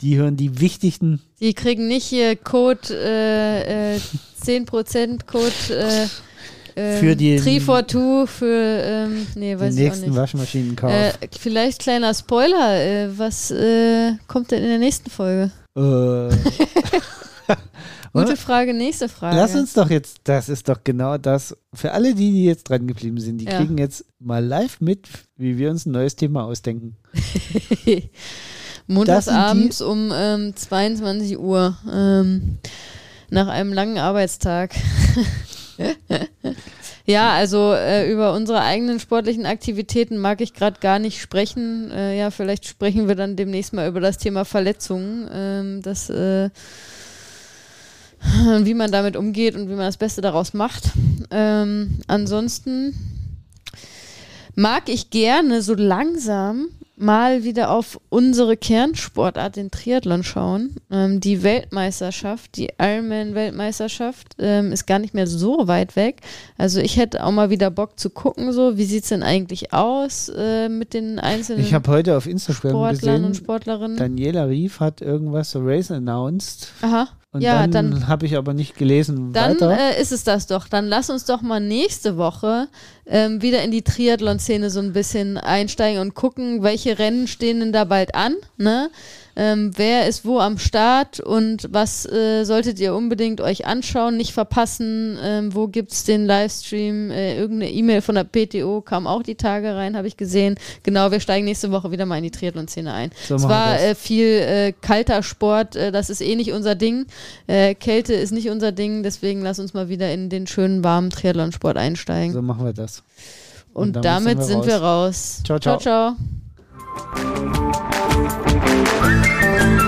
Die hören die wichtigsten. Die kriegen nicht hier Code, äh, äh, 10% Code, äh, ähm, Für den- Trifortu für, ähm, nee, Den weiß ich auch nächsten. Waschmaschinenkauf. Äh, vielleicht kleiner Spoiler, äh, was äh, kommt denn in der nächsten Folge? Äh, Gute? Frage, nächste Frage. Lass uns doch jetzt, das ist doch genau das. Für alle, die, die jetzt dran geblieben sind, die Ja. kriegen jetzt mal live mit, wie wir uns ein neues Thema ausdenken. Montags Das sind die- abends um ähm, 22 Uhr. Ähm, nach einem langen Arbeitstag. ja, also äh, über unsere eigenen sportlichen Aktivitäten mag ich gerade gar nicht sprechen. Äh, ja, vielleicht sprechen wir dann demnächst mal über das Thema Verletzungen. Ähm, das, äh, wie man damit umgeht und wie man das Beste daraus macht. Ähm, ansonsten mag ich gerne so langsam mal wieder auf unsere Kernsportart, den Triathlon, schauen. Ähm, die Weltmeisterschaft, die Ironman-Weltmeisterschaft, ähm, ist gar nicht mehr so weit weg. Also ich hätte auch mal wieder Bock zu gucken, so wie sieht es denn eigentlich aus äh, mit den einzelnen Ich habe heute auf Instagram Sportlern und gesehen, Sportlerinnen. Daniela Rief hat irgendwas so Race announced. Aha. Und Ja, dann, dann- habe ich aber nicht gelesen Dann weiter. äh, ist es das doch. Dann lass uns doch mal nächste Woche ähm, wieder in die Triathlon-Szene so ein bisschen einsteigen und gucken, welche Rennen stehen denn da bald an. Ne? Ähm, wer ist wo am Start und was äh, solltet ihr unbedingt euch anschauen, nicht verpassen? Ähm, wo gibt's den Livestream? Äh, irgendeine E-Mail von der PTO kam auch die Tage rein, habe ich gesehen. Genau, wir steigen nächste Woche wieder mal in die Triathlon-Szene ein. So es wir war äh, viel äh, kalter Sport, äh, das ist eh nicht unser Ding. Äh, Kälte ist nicht unser Ding, deswegen lass uns mal wieder in den schönen warmen Triathlonsport einsteigen. so machen wir das. und, und damit, damit sind sind wir wir raus. Ciao, ciao. ciao. ciao. Thank you.